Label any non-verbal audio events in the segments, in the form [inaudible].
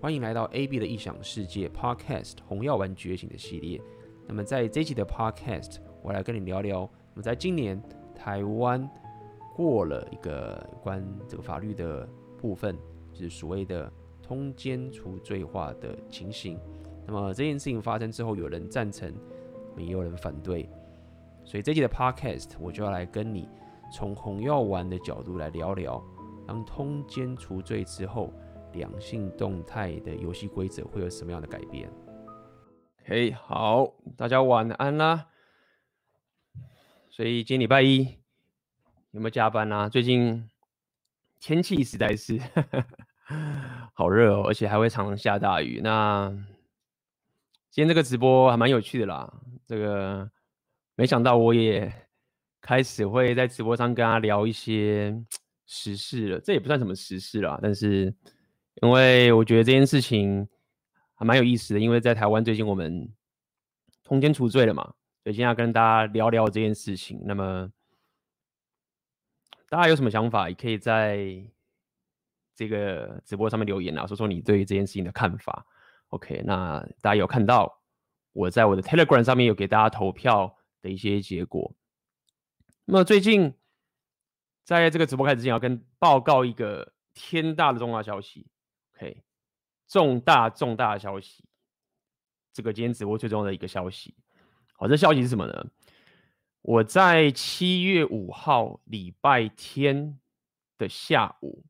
欢迎来到 AB 的异想世界 Podcast《红药丸觉醒》的系列。那么在这期的 Podcast，我来跟你聊聊，那么在今年台湾过了一个关这个法律的部分，就是所谓的通奸除罪化的情形。那么这件事情发生之后，有人赞成，也有人反对。所以这期的 Podcast，我就要来跟你从红药丸的角度来聊聊，当通奸除罪之后，两性动态的游戏规则会有什么样的改变？嘿，好，大家晚安啦。所以今天礼拜一有没有加班啊？最近天气实在是 [laughs] 好热哦，而且还会常常下大雨。那今天这个直播还蛮有趣的啦，这个没想到我也开始会在直播上跟他聊一些时事了，这也不算什么时事啦，但是。因为我觉得这件事情还蛮有意思的，因为在台湾最近我们通奸除罪了嘛，所以今天要跟大家聊聊这件事情。那么大家有什么想法，也可以在这个直播上面留言啊，说说你对于这件事情的看法。OK，那大家有看到我在我的 Telegram 上面有给大家投票的一些结果。那么最近在这个直播开始之前，要跟报告一个天大的重大消息。OK，重大重大消息，这个今天直播最重要的一个消息。好，这消息是什么呢？我在七月五号礼拜天的下午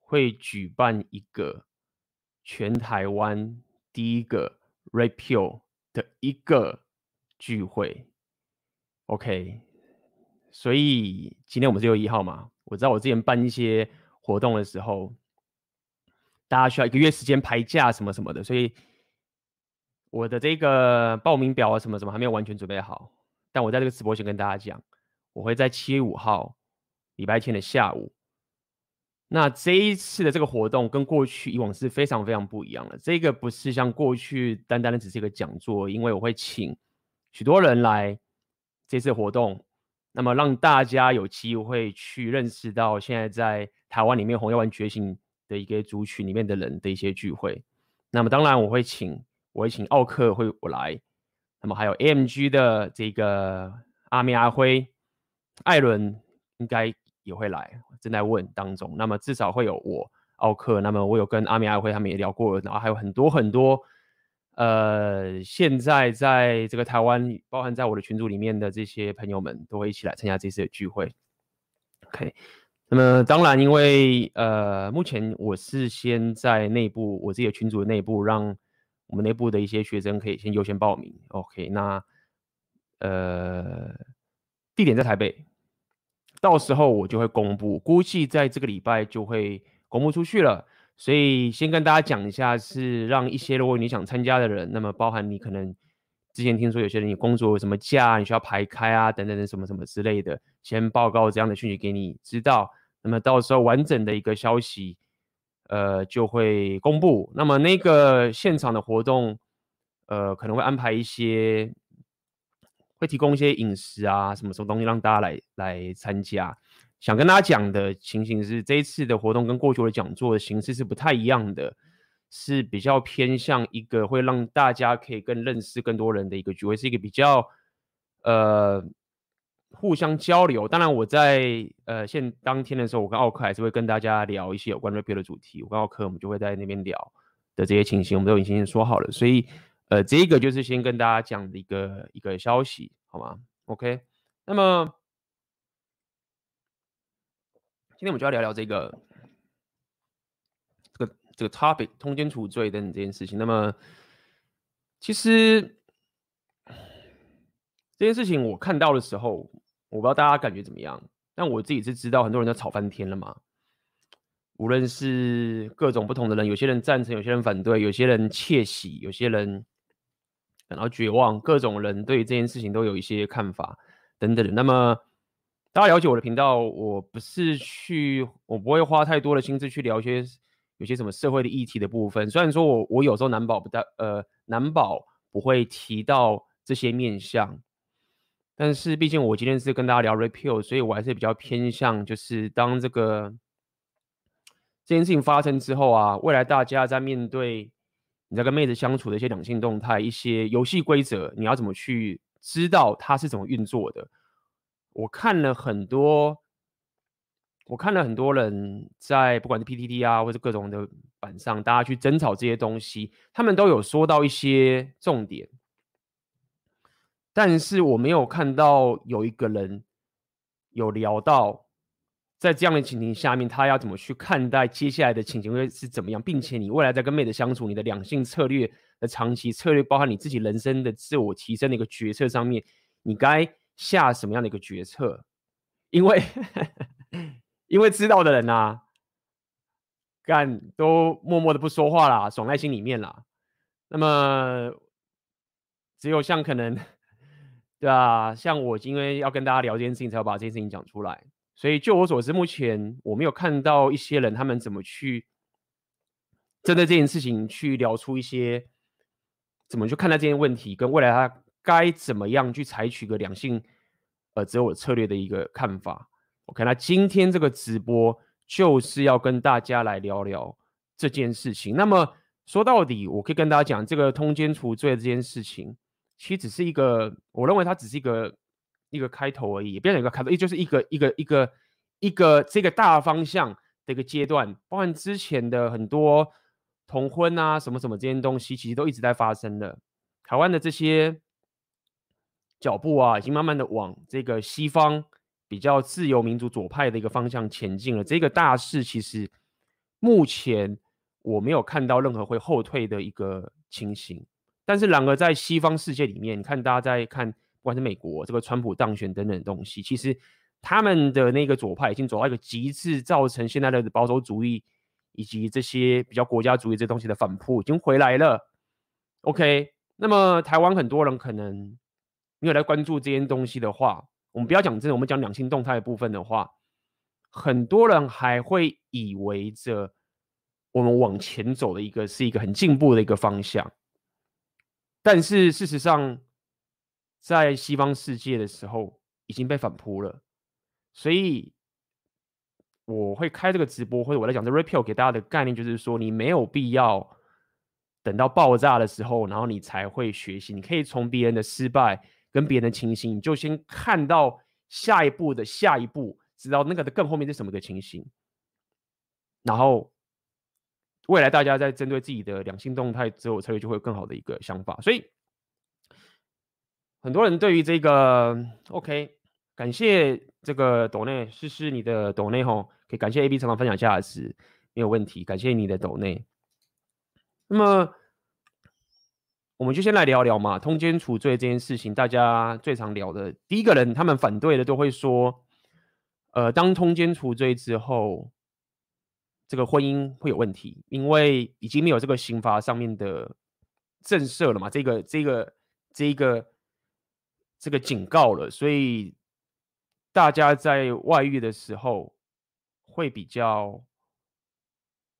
会举办一个全台湾第一个 Repeal 的一个聚会。OK，所以今天我们是六月一号嘛？我知道我之前办一些活动的时候。大家需要一个月时间排假什么什么的，所以我的这个报名表啊什么什么还没有完全准备好。但我在这个直播先跟大家讲，我会在七月五号礼拜天的下午。那这一次的这个活动跟过去以往是非常非常不一样的。这个不是像过去单单的只是一个讲座，因为我会请许多人来这次活动，那么让大家有机会去认识到现在在台湾里面红药丸觉醒的一个族群里面的人的一些聚会，那么当然我会请我会请奥克会我来，那么还有 AMG 的这个阿米阿辉、艾伦应该也会来，正在问当中。那么至少会有我奥克，那么我有跟阿米阿辉他们也聊过，然后还有很多很多呃现在在这个台湾，包含在我的群组里面的这些朋友们都会一起来参加这次的聚会。OK。那么当然，因为呃，目前我是先在内部我自己的群组的内部，让我们内部的一些学生可以先优先报名。OK，那呃，地点在台北，到时候我就会公布，估计在这个礼拜就会公布出去了。所以先跟大家讲一下，是让一些如果你想参加的人，那么包含你可能之前听说有些人你工作有什么假，你需要排开啊，等等等什么什么之类的。先报告这样的讯息给你知道，那么到时候完整的一个消息，呃，就会公布。那么那个现场的活动，呃，可能会安排一些，会提供一些饮食啊，什么什么东西让大家来来参加。想跟大家讲的情形是，这一次的活动跟过去的讲座的形式是不太一样的，是比较偏向一个会让大家可以更认识更多人的一个聚会，是一个比较，呃。互相交流，当然我在呃现当天的时候，我跟奥克还是会跟大家聊一些有关 r e p e a 的主题。我跟奥克我们就会在那边聊的这些情形，我们都已经说好了。所以呃这个就是先跟大家讲的一个一个消息，好吗？OK，那么今天我们就要聊聊这个这个这个 topic 通奸处罪等等这件事情。那么其实这件事情我看到的时候。我不知道大家感觉怎么样，但我自己是知道很多人都吵翻天了嘛。无论是各种不同的人，有些人赞成，有些人反对，有些人窃喜，有些人感到绝望，各种人对这件事情都有一些看法等等的。那么大家了解我的频道，我不是去，我不会花太多的心思去聊一些有些什么社会的议题的部分。虽然说我我有时候难保不大呃难保不会提到这些面向。但是毕竟我今天是跟大家聊 Repeal，所以我还是比较偏向，就是当这个这件事情发生之后啊，未来大家在面对你在跟妹子相处的一些两性动态、一些游戏规则，你要怎么去知道它是怎么运作的？我看了很多，我看了很多人在不管是 PTT 啊，或者各种的板上，大家去争吵这些东西，他们都有说到一些重点，但是我没有看到有一个人有聊到。在这样的情形下面，他要怎么去看待接下来的情形会是怎么样，并且你未来在跟妹子相处，你的两性策略的长期策略，包含你自己人生的自我提升的一个决策上面，你该下什么样的一个决策？因为 [laughs] 因为知道的人啊，干都默默的不说话啦，爽在心里面啦。那么只有像可能，对啊，像我因为要跟大家聊这件事情，才要把这件事情讲出来。所以，就我所知，目前我没有看到一些人他们怎么去针对这件事情去聊出一些怎么去看待这件问题，跟未来他该怎么样去采取个两性呃择偶策略的一个看法。OK，那今天这个直播就是要跟大家来聊聊这件事情。那么说到底，我可以跟大家讲，这个通奸除罪这件事情，其实只是一个，我认为它只是一个。一个开头而已，不要讲一个开头，也就是一个一个一个一个这个大方向的一个阶段，包含之前的很多同婚啊，什么什么这些东西，其实都一直在发生的。台湾的这些脚步啊，已经慢慢的往这个西方比较自由民主左派的一个方向前进了。这个大势其实目前我没有看到任何会后退的一个情形，但是然而在西方世界里面，你看大家在看。不管是美国这个川普当选等等的东西，其实他们的那个左派已经走到一个极致，造成现在的保守主义以及这些比较国家主义这东西的反扑已经回来了。OK，那么台湾很多人可能没有来关注这些东西的话，我们不要讲真的，我们讲两性动态的部分的话，很多人还会以为着我们往前走的一个是一个很进步的一个方向，但是事实上。在西方世界的时候已经被反扑了，所以我会开这个直播，或者我来讲这 repeal 给大家的概念就是说，你没有必要等到爆炸的时候，然后你才会学习。你可以从别人的失败跟别人的情形，你就先看到下一步的下一步，知道那个的更后面是什么个情形，然后未来大家在针对自己的两性动态之后，才会就会有更好的一个想法。所以。很多人对于这个 OK，感谢这个抖内试试你的抖内吼，可以感谢 AB 常常分享价值，没有问题，感谢你的抖内。那么我们就先来聊聊嘛，通奸除罪这件事情，大家最常聊的第一个人，他们反对的都会说，呃，当通奸除罪之后，这个婚姻会有问题，因为已经没有这个刑罚上面的震慑了嘛，这个这个这个。这个警告了，所以大家在外遇的时候会比较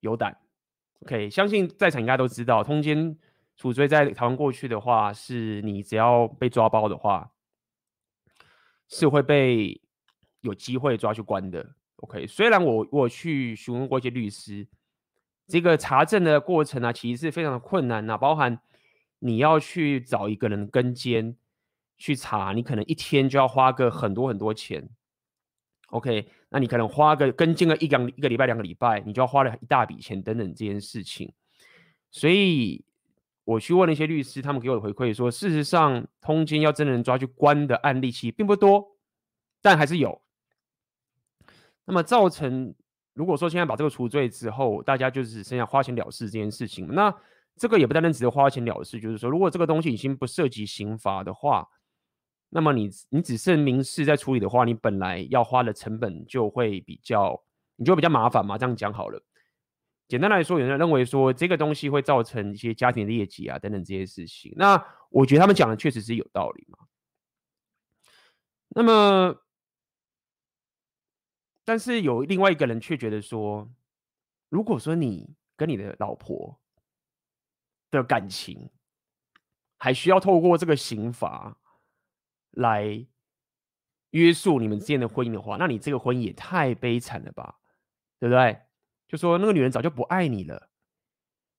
有胆。OK，相信在场应该都知道，通奸处罪在台湾过去的话，是你只要被抓包的话，是会被有机会抓去关的。OK，虽然我我去询问过一些律师，这个查证的过程呢、啊，其实是非常的困难呐、啊，包含你要去找一个人跟监。去查，你可能一天就要花个很多很多钱，OK？那你可能花个跟进个一两一个礼拜两个礼拜，你就要花了一大笔钱等等这件事情。所以我去问了一些律师，他们给我的回馈说，事实上通奸要真的人抓去关的案例其实并不多，但还是有。那么造成如果说现在把这个除罪之后，大家就只剩下花钱了事这件事情，那这个也不单单只是花钱了事，就是说如果这个东西已经不涉及刑罚的话。那么你你只剩民事在处理的话，你本来要花的成本就会比较，你就比较麻烦嘛。这样讲好了，简单来说，有人认为说这个东西会造成一些家庭的业绩啊等等这些事情。那我觉得他们讲的确实是有道理嘛。那么，但是有另外一个人却觉得说，如果说你跟你的老婆的感情还需要透过这个刑罚。来约束你们之间的婚姻的话，那你这个婚姻也太悲惨了吧，对不对？就说那个女人早就不爱你了，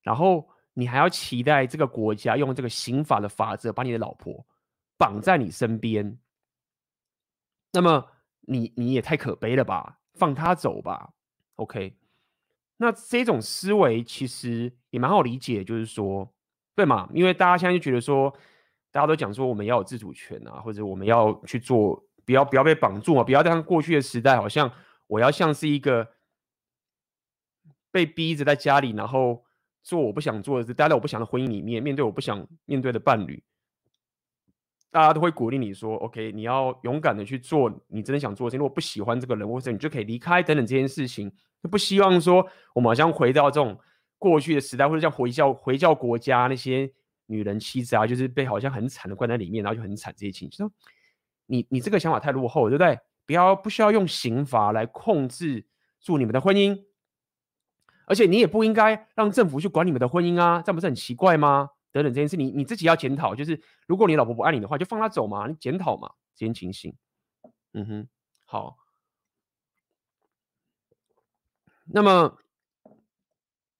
然后你还要期待这个国家用这个刑法的法则把你的老婆绑在你身边，那么你你也太可悲了吧，放他走吧，OK？那这种思维其实也蛮好理解，就是说，对嘛？因为大家现在就觉得说，大家都讲说我们要有自主权啊，或者我们要去做，不要不要被绑住啊，不要像过去的时代，好像我要像是一个被逼着在家里，然后做我不想做的事，待在我不想的婚姻里面，面对我不想面对的伴侣。大家都会鼓励你说：“OK，你要勇敢的去做你真的想做的事情。如果不喜欢这个人，或者你就可以离开等等这件事情。就不希望说我们好像回到这种过去的时代，或者像回教回教国家那些女人妻子啊，就是被好像很惨的关在里面，然后就很惨这些情绪。你你这个想法太落后了，对不对？不要不需要用刑罚来控制住你们的婚姻，而且你也不应该让政府去管你们的婚姻啊，这样不是很奇怪吗？”等等这件事，你你自己要检讨。就是如果你老婆不爱你的话，就放她走嘛，你检讨嘛，这件情形。嗯哼，好。那么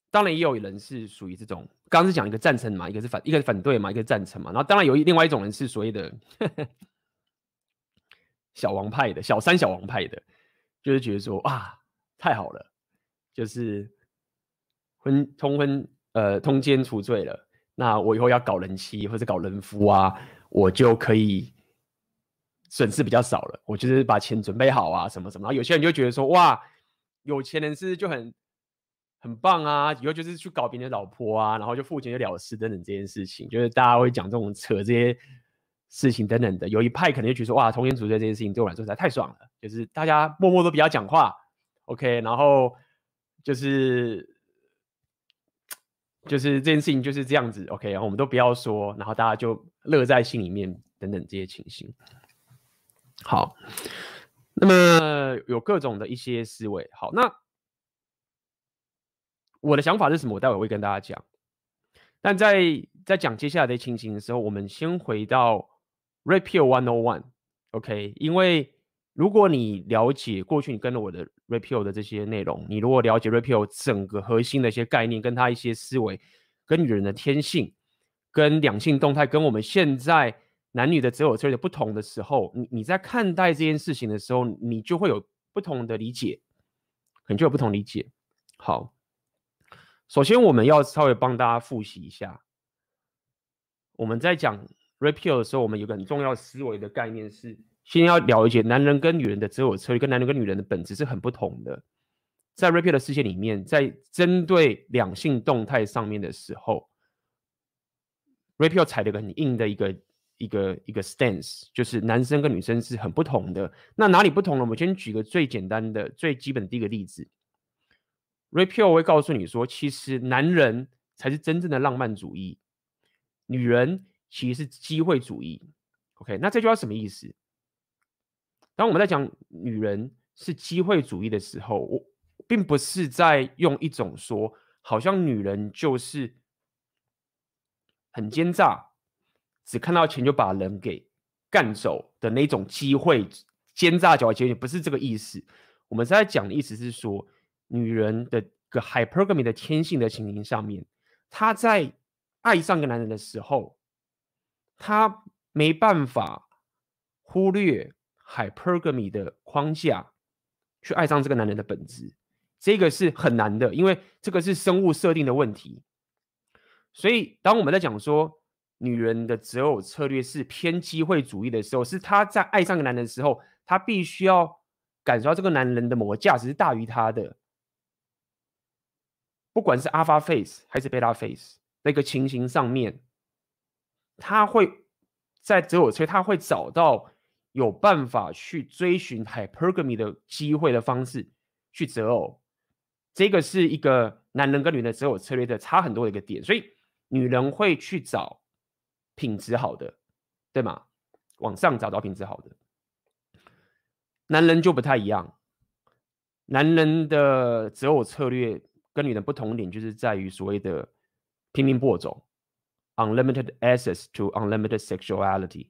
当然也有人是属于这种，刚刚是讲一个赞成嘛，一个是反，一个是反对嘛，一个是赞成嘛。然后当然有另外一种人是所谓的呵呵 [laughs] 小王派的，小三小王派的，就是觉得说啊，太好了，就是婚通婚呃通奸除罪了。那我以后要搞人妻或者搞人夫啊，我就可以损失比较少了。我就是把钱准备好啊，什么什么。然后有些人就觉得说，哇，有钱人是就很很棒啊，以后就是去搞别人的老婆啊，然后就付钱就了事等等这件事情，就是大家会讲这种扯这些事情等等的。有一派可能就觉得，哇，通奸除罪这件事情对我来说实在太爽了，就是大家默默都比较讲话，OK，然后就是。就是这件事情就是这样子，OK，我们都不要说，然后大家就乐在心里面等等这些情形。好，那么有各种的一些思维。好，那我的想法是什么？我待会会跟大家讲。但在在讲接下来的情形的时候，我们先回到 Repeal One O One，OK，因为。如果你了解过去你跟了我的 Repeal 的这些内容，你如果了解 Repeal 整个核心的一些概念，跟他一些思维，跟女人的天性，跟两性动态，跟我们现在男女的择偶策略不同的时候，你你在看待这件事情的时候，你就会有不同的理解，可能就有不同理解。好，首先我们要稍微帮大家复习一下，我们在讲 Repeal 的时候，我们有个很重要思维的概念是。先要了解男人跟女人的择偶策略，跟男人跟女人的本质是很不同的。在 rape 的世界里面，在针对两性动态上面的时候 r a p i e 踩了个很硬的一个一个一个 stance，就是男生跟女生是很不同的。那哪里不同呢？我们先举个最简单的、最基本的第一个例子。r a p i e 会告诉你说，其实男人才是真正的浪漫主义，女人其实是机会主义。OK，那这句话什么意思？当我们在讲女人是机会主义的时候，我并不是在用一种说，好像女人就是很奸诈，只看到钱就把人给干走的那种机会奸诈狡猾，不是这个意思。我们在讲的意思是说，女人的个 hypergamy 的天性的情形上面，她在爱上一个男人的时候，她没办法忽略。Hypergamy 的框架去爱上这个男人的本质，这个是很难的，因为这个是生物设定的问题。所以，当我们在讲说女人的择偶策略是偏机会主义的时候，是她在爱上一个男人的时候，她必须要感受到这个男人的某个价值是大于她的，不管是 Alpha Face 还是 Beta Face 那个情形上面，她会在择偶策略，她会找到。有办法去追寻 hypergamy 的机会的方式去择偶，这个是一个男人跟女人的择偶策略的差很多的一个点，所以女人会去找品质好的，对吗？往上找到品质好的，男人就不太一样。男人的择偶策略跟女人不同点，就是在于所谓的拼命播种，unlimited access to unlimited sexuality。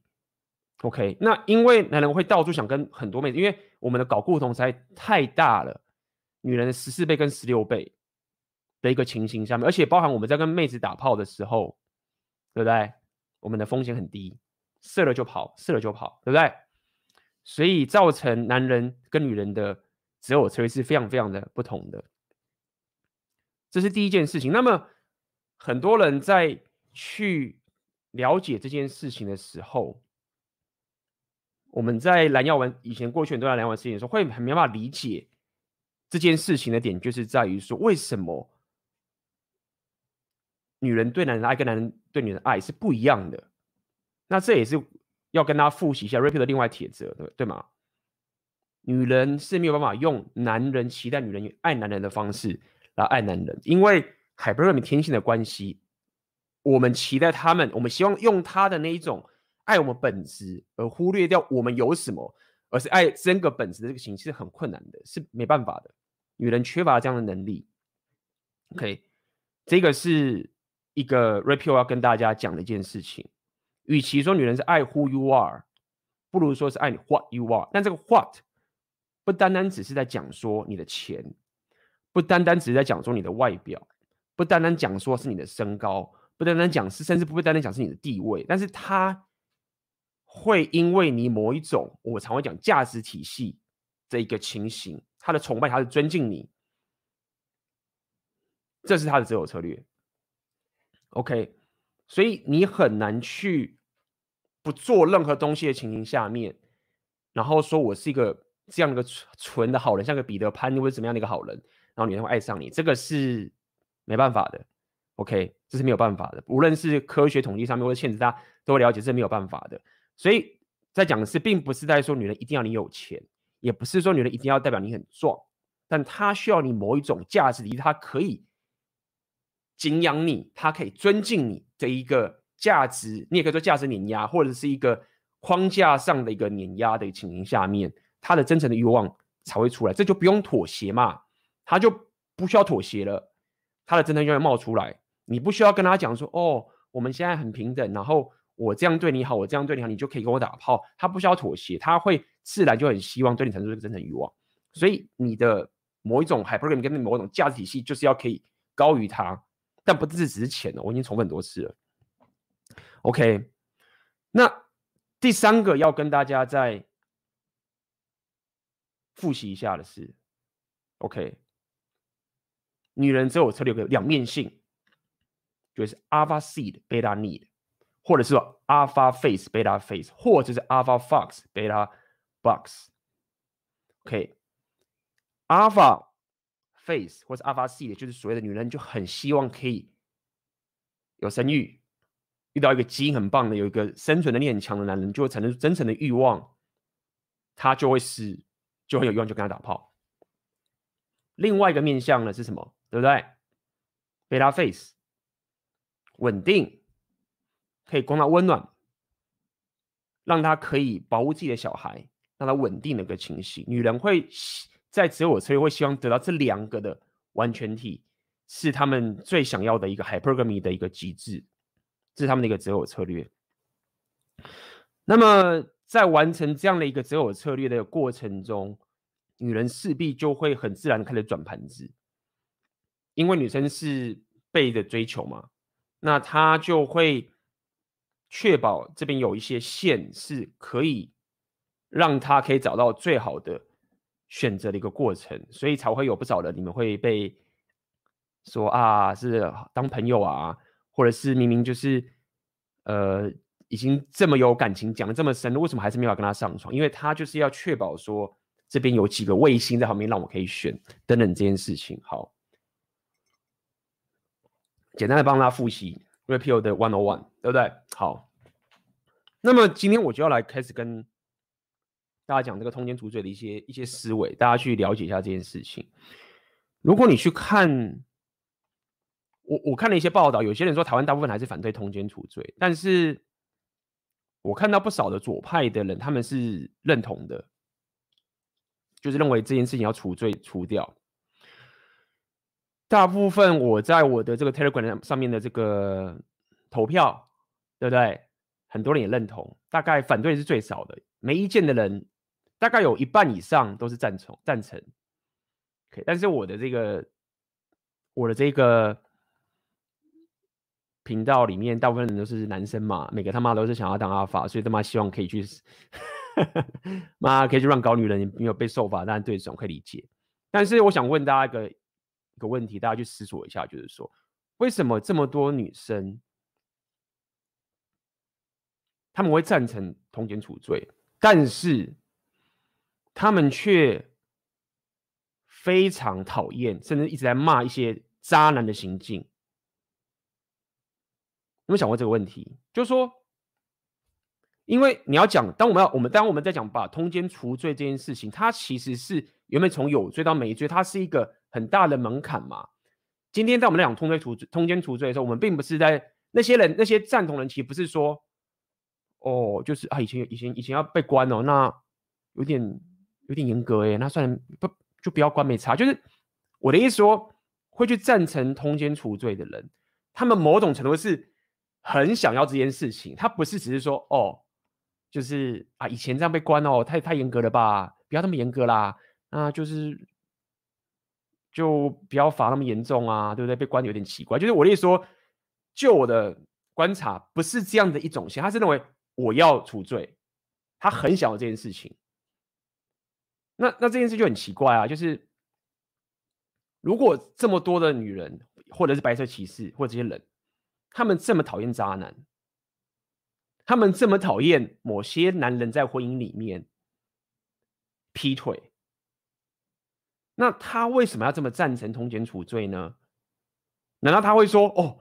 OK，那因为男人会到处想跟很多妹子，因为我们的搞固酮实在太大了，女人的十四倍跟十六倍，的一个情形下面，而且包含我们在跟妹子打炮的时候，对不对？我们的风险很低，射了就跑，射了就跑，对不对？所以造成男人跟女人的择偶策略是非常非常的不同的。这是第一件事情。那么很多人在去了解这件事情的时候，我们在蓝药丸以前过去很多蓝药丸事情的时候，会很没办法理解这件事情的点，就是在于说，为什么女人对男人的爱跟男人对女人的爱是不一样的？那这也是要跟大家复习一下 Rapio 的另外铁则，对对吗？女人是没有办法用男人期待女人爱男人的方式来爱男人，因为海伯瑞米天性的关系，我们期待他们，我们希望用他的那一种。爱我们本质，而忽略掉我们有什么，而是爱真个本质的这个形式是很困难的，是没办法的。女人缺乏这样的能力。OK，这个是一个 Rapio 要跟大家讲的一件事情。与其说女人是爱 Who you are，不如说是爱你 What you are。但这个 What 不单单只是在讲说你的钱，不单单只是在讲说你的外表，不单单讲说是你的身高，不单单讲是，甚至不会单单讲是你的地位，但是它。会因为你某一种，我常会讲价值体系这一个情形，他的崇拜，他的尊敬你，这是他的择偶策略。OK，所以你很难去不做任何东西的情形下面，然后说我是一个这样的一个纯的好人，像个彼得潘或者怎么样的一个好人，然后女人会爱上你，这个是没办法的。OK，这是没有办法的，无论是科学统计上面或者现实，大家都会了解，这是没有办法的。所以在讲的是，并不是在说女人一定要你有钱，也不是说女人一定要代表你很壮，但她需要你某一种价值，她可以敬仰你，她可以尊敬你的一个价值，你也可以说价值碾压，或者是一个框架上的一个碾压的情形下面，她的真诚的欲望才会出来，这就不用妥协嘛，她就不需要妥协了，她的真诚就会冒出来，你不需要跟她讲说，哦，我们现在很平等，然后。我这样对你好，我这样对你好，你就可以跟我打炮。他不需要妥协，他会自然就很希望对你产生这个真诚欲望。所以你的某一种 hypergamy 跟某一种价值体系，就是要可以高于他，但不是只是钱哦。我已经重复很多次了。OK，那第三个要跟大家再复习一下的是，OK，女人只有策略有个两面性，就是 Alpha Seed Beta Need。或者是说 alpha face beta face，或者是 alpha fox beta box。OK，alpha face 或者 alpha Sea 就是所谓的女人就很希望可以有生育，遇到一个基因很棒的，有一个生存能力很强的男人，就会产生真诚的欲望，他就会是就会有欲望就跟他打炮。另外一个面向呢是什么？对不对？beta face 稳定。可以供他温暖，让他可以保护自己的小孩，让他稳定的一个情绪。女人会在择偶策略会希望得到这两个的完全体，是他们最想要的一个 hypergamy 的一个极致，这是他们的一个择偶策略。那么在完成这样的一个择偶策略的过程中，女人势必就会很自然开始转盘子，因为女生是被的追求嘛，那她就会。确保这边有一些线是可以让他可以找到最好的选择的一个过程，所以才会有不少的你们会被说啊是当朋友啊，或者是明明就是呃已经这么有感情讲的这么深，为什么还是没法跟他上床？因为他就是要确保说这边有几个卫星在旁边让我可以选等等这件事情。好，简单的帮他复习。Rapio 的 One on One，对不对？好，那么今天我就要来开始跟大家讲这个通奸除罪的一些一些思维，大家去了解一下这件事情。如果你去看，我我看了一些报道，有些人说台湾大部分还是反对通奸除罪，但是我看到不少的左派的人，他们是认同的，就是认为这件事情要除罪除掉。大部分我在我的这个 Telegram 上面的这个投票，对不对？很多人也认同，大概反对是最少的，没意见的人大概有一半以上都是赞成赞成。OK，但是我的这个我的这个频道里面，大部分人都是男生嘛，每个他妈都是想要当阿法，所以他妈希望可以去，[laughs] 妈可以去乱搞女人，没有被受罚，当然对这种可以理解。但是我想问大家一个一个问题，大家去思索一下，就是说，为什么这么多女生他们会赞成通奸除罪，但是他们却非常讨厌，甚至一直在骂一些渣男的行径？有没有想过这个问题？就是说，因为你要讲，当我们要我们当我们在讲把通奸除罪这件事情，它其实是原本从有罪到没罪，它是一个很大的门槛嘛。今天在我们在讲通奸除罪、通奸除罪的时候，我们并不是在那些人、那些赞同人，其实不是说，哦，就是啊，以前以前以前要被关哦，那有点有点严格哎，那算，不就不要关没差。就是我的意思说，会去赞成通奸除罪的人，他们某种程度是。很想要这件事情，他不是只是说哦，就是啊，以前这样被关哦，太太严格了吧，不要那么严格啦，那就是就不要罚那么严重啊，对不对？被关的有点奇怪，就是我的意思说，就我的观察，不是这样的一种心，他是认为我要除罪，他很想要这件事情。那那这件事就很奇怪啊，就是如果这么多的女人，或者是白色骑士，或者这些人。他们这么讨厌渣男，他们这么讨厌某些男人在婚姻里面劈腿，那他为什么要这么赞成通奸处罪呢？难道他会说：“哦，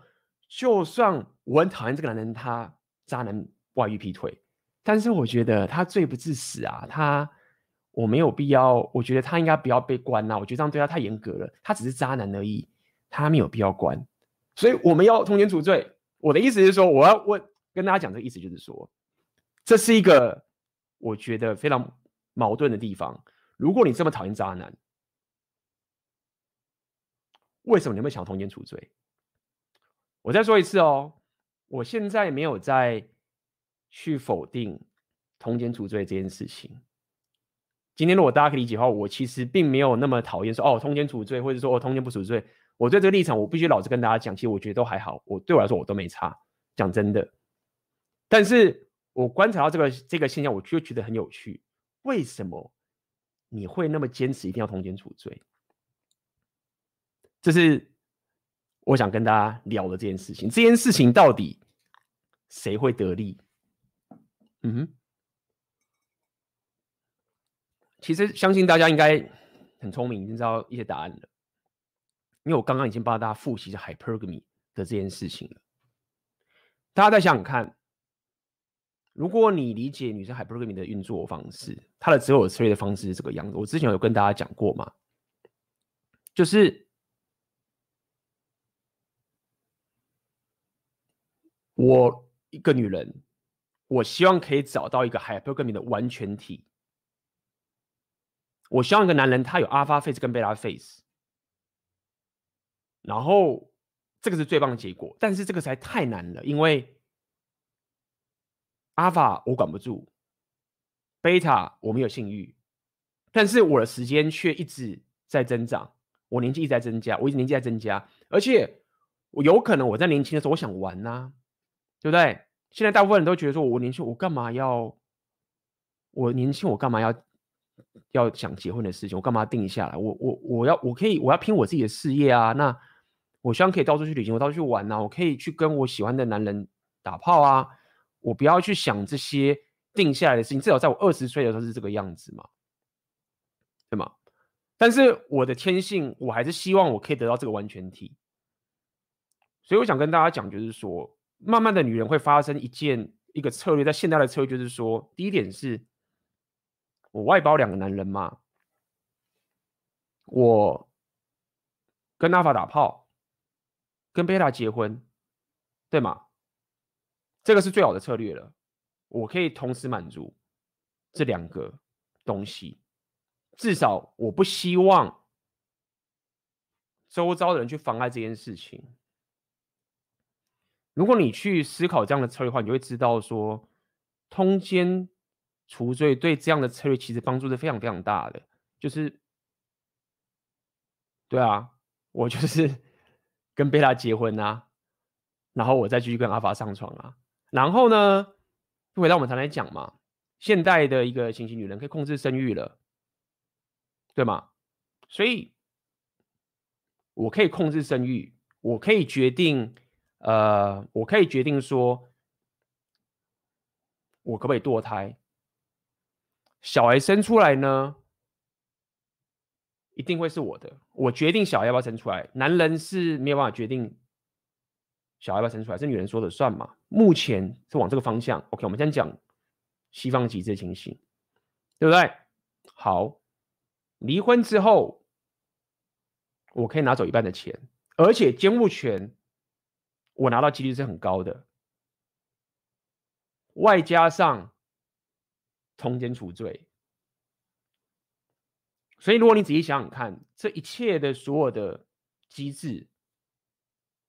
就算我很讨厌这个男人，他渣男外遇劈腿，但是我觉得他罪不至死啊，他我没有必要，我觉得他应该不要被关啊，我觉得这样对他太严格了，他只是渣男而已，他没有必要关。”所以我们要通奸处罪。我的意思是说，我要问跟大家讲这个意思，就是说，这是一个我觉得非常矛盾的地方。如果你这么讨厌渣男，为什么你会想通奸除罪？我再说一次哦，我现在没有在去否定通奸除罪这件事情。今天如果大家可以理解的话，我其实并没有那么讨厌说哦，通奸除罪，或者说哦，通奸不除罪。我对这个立场，我必须老实跟大家讲，其实我觉得都还好。我对我来说，我都没差。讲真的，但是我观察到这个这个现象，我就觉得很有趣。为什么你会那么坚持一定要通奸除罪？这是我想跟大家聊的这件事情。这件事情到底谁会得利？嗯哼，其实相信大家应该很聪明，已经知道一些答案了。因为我刚刚已经帮大家复习了 hypergamy 的这件事情了，大家再想想看，如果你理解女生 hypergamy 的运作方式，它的择偶策略的方式是这个样子。我之前有跟大家讲过嘛，就是我一个女人，我希望可以找到一个 hypergamy 的完全体。我希望一个男人他有 alpha face 跟 beta face。然后这个是最棒的结果，但是这个实在太难了，因为阿法我管不住，贝塔我没有性欲，但是我的时间却一直在增长，我年纪一直在增加，我一直年纪在增加，而且我有可能我在年轻的时候我想玩呐、对不对？现在大部分人都觉得说我年轻，我干嘛要？我年轻我干嘛要？要想结婚的事情，我干嘛定下来？我我我要我可以我要拼我自己的事业啊，那。我希望可以到处去旅行，我到处去玩、啊，我可以去跟我喜欢的男人打炮啊，我不要去想这些定下来的事情。至少在我二十岁的时候是这个样子嘛，对吗？但是我的天性，我还是希望我可以得到这个完全体。所以我想跟大家讲，就是说，慢慢的女人会发生一件一个策略，在现代的策略就是说，第一点是，我外包两个男人嘛，我跟阿法打炮。跟贝塔结婚，对吗？这个是最好的策略了。我可以同时满足这两个东西，至少我不希望周遭的人去妨碍这件事情。如果你去思考这样的策略的话，你就会知道说，通奸除罪对这样的策略其实帮助是非常非常大的。就是，对啊，我就是。[laughs] 跟贝塔结婚啊，然后我再继续跟阿法上床啊。然后呢，回到我们常来讲嘛，现代的一个行星女人可以控制生育了，对吗？所以我可以控制生育，我可以决定，呃，我可以决定说，我可不可以堕胎？小孩生出来呢，一定会是我的。我决定小孩要不要生出来，男人是没有办法决定小孩要不要生出来，是女人说了算嘛。目前是往这个方向。OK，我们先讲西方极致情形，对不对？好，离婚之后，我可以拿走一半的钱，而且监护权我拿到几率是很高的，外加上。通奸除罪，所以如果你仔细想想看，这一切的所有的机制，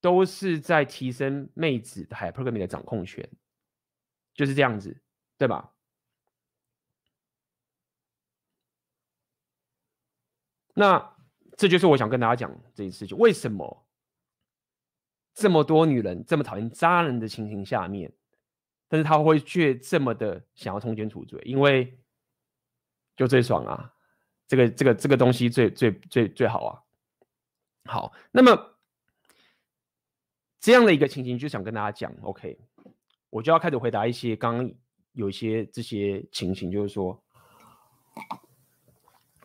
都是在提升妹子的 hypergamy 的掌控权，就是这样子，对吧？那这就是我想跟大家讲这件事情为什么这么多女人这么讨厌渣男的情形下面。但是他会却这么的想要通奸除罪，因为就最爽啊，这个这个这个东西最最最最好啊。好，那么这样的一个情形，就想跟大家讲，OK，我就要开始回答一些刚刚有一些这些情形，就是说，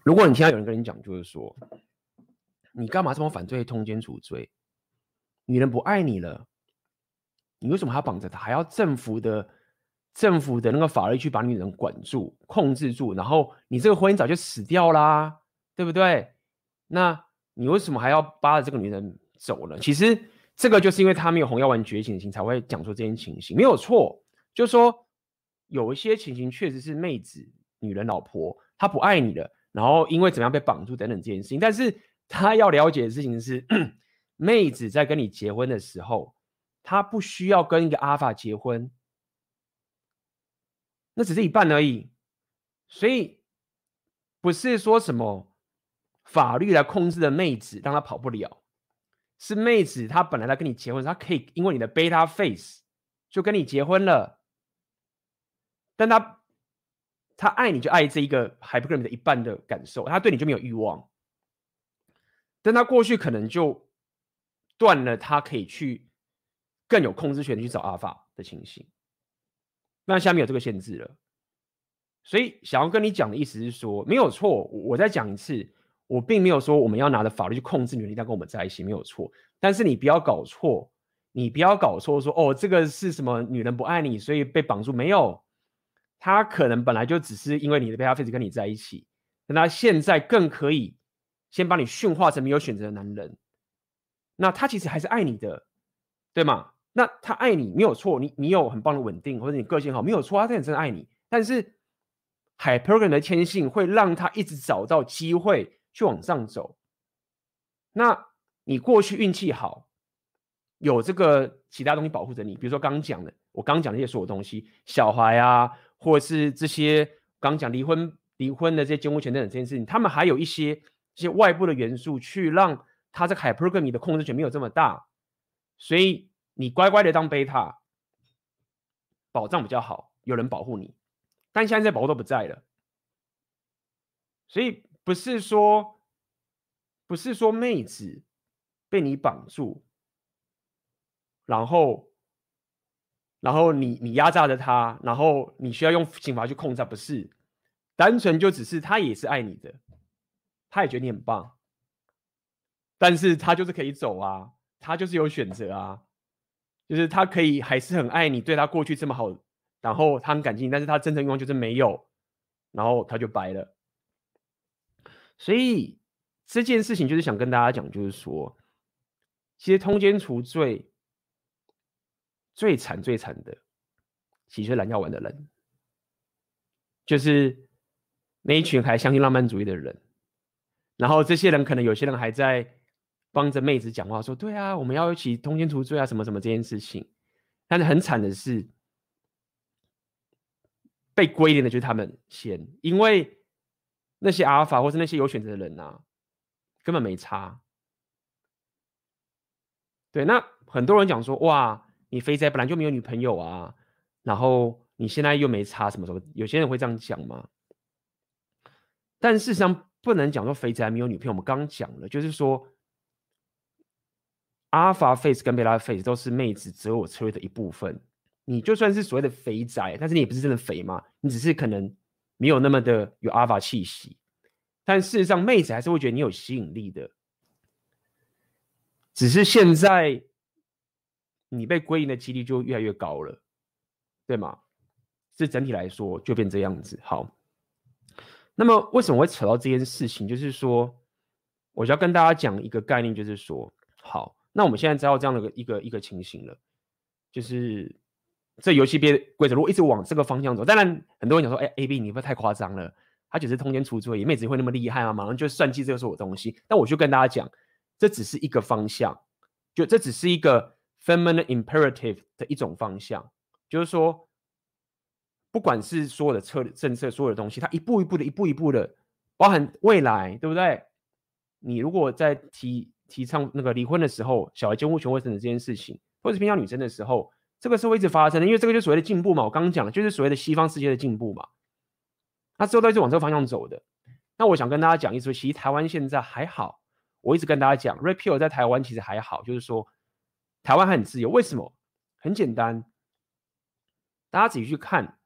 如果你听到有人跟你讲，就是说，你干嘛这么反对通奸除罪？女人不爱你了。你为什么还要绑着她？还要政府的政府的那个法律去把女人管住、控制住？然后你这个婚姻早就死掉啦，对不对？那你为什么还要扒着这个女人走呢？其实这个就是因为他没有红药丸觉醒型，才会讲出这件情形，没有错。就是说有一些情形确实是妹子、女人、老婆她不爱你了，然后因为怎么样被绑住等等这件事情。但是她要了解的事情是，妹子在跟你结婚的时候。她不需要跟一个阿法结婚，那只是一半而已，所以不是说什么法律来控制的妹子让她跑不了，是妹子她本来来跟你结婚，她可以因为你的 beta face 就跟你结婚了，但她他爱你就爱这一个 hypergamy 的一半的感受，他对你就没有欲望，但他过去可能就断了，他可以去。更有控制权去找阿法的情形，那下面有这个限制了，所以想要跟你讲的意思是说，没有错，我再讲一次，我并没有说我们要拿着法律去控制女人一定要跟我们在一起，没有错。但是你不要搞错，你不要搞错说哦，这个是什么女人不爱你，所以被绑住，没有，他可能本来就只是因为你的 beta face 跟你在一起，但他现在更可以先把你驯化成没有选择的男人，那他其实还是爱你的，对吗？那他爱你没有错，你你有很棒的稳定，或者你个性好没有错，他真的真的爱你。但是海 p e r g a n 的天性会让他一直找到机会去往上走。那你过去运气好，有这个其他东西保护着你，比如说刚刚讲的，我刚刚讲的这些所有东西，小孩啊，或者是这些刚刚讲离婚离婚的这些监护权等等这件事情，他们还有一些一些外部的元素去让他这个 hypergamy 的控制权没有这么大，所以。你乖乖的当贝塔，保障比较好，有人保护你。但现在保护都不在了，所以不是说，不是说妹子被你绑住，然后，然后你你压榨着她，然后你需要用刑罚去控制，不是，单纯就只是他也是爱你的，他也觉得你很棒，但是他就是可以走啊，他就是有选择啊。就是他可以还是很爱你，对他过去这么好，然后他很感激，但是他真正欲望就是没有，然后他就掰了。所以这件事情就是想跟大家讲，就是说，其实通奸除罪最惨最惨的，其实蓝药丸的人，就是那一群还相信浪漫主义的人，然后这些人可能有些人还在。帮着妹子讲话说：“对啊，我们要一起通奸除罪啊，什么什么这件事情。”但是很惨的是，被归零的就是他们先，因为那些阿尔法或是那些有选择的人啊，根本没差。对，那很多人讲说，哇，你肥宅本来就没有女朋友啊，然后你现在又没差什么什么，有些人会这样讲吗？但事实上不能讲说肥宅没有女朋友。我们刚刚讲了，就是说，Alpha face 跟 Beta face 都是妹子择偶策略的一部分。你就算是所谓的肥宅，但是你也不是真的肥嘛，你只是可能没有那么的有 Alpha 气息。但事实上，妹子还是会觉得你有吸引力的。只是现在，你被归零的几率就越来越高了，对吗？这整体来说就变这样子。好，那么为什么会扯到这件事情？就是说，我就要跟大家讲一个概念，就是说，好，那我们现在知道这样的一个一个一个情形了，就是这游戏规规则如果一直往这个方向走，当然很多人讲说，哎，A B 你不要太夸张了，他只是通奸除罪，妹子会那么厉害吗？马上就算计这个是我东西。但我就跟大家讲。这只是一个方向，就这只是一个 feminine imperative 的一种方向，就是说，不管是所有的策政策，所有的东西，它一步一步的，一步一步的，包含未来，对不对？你如果在提提倡那个离婚的时候，小孩监护权会等等这件事情，或者是偏向女生的时候，这个是会一直发生的，因为这个就所谓的进步嘛。我刚刚讲的就是所谓的西方世界的进步嘛，那之后都一直往这个方向走的。那我想跟大家讲一说，其实台湾现在还好。我一直跟大家讲，Repeal 在台湾其实还好，就是说台湾很自由。为什么？很简单，大家自己去看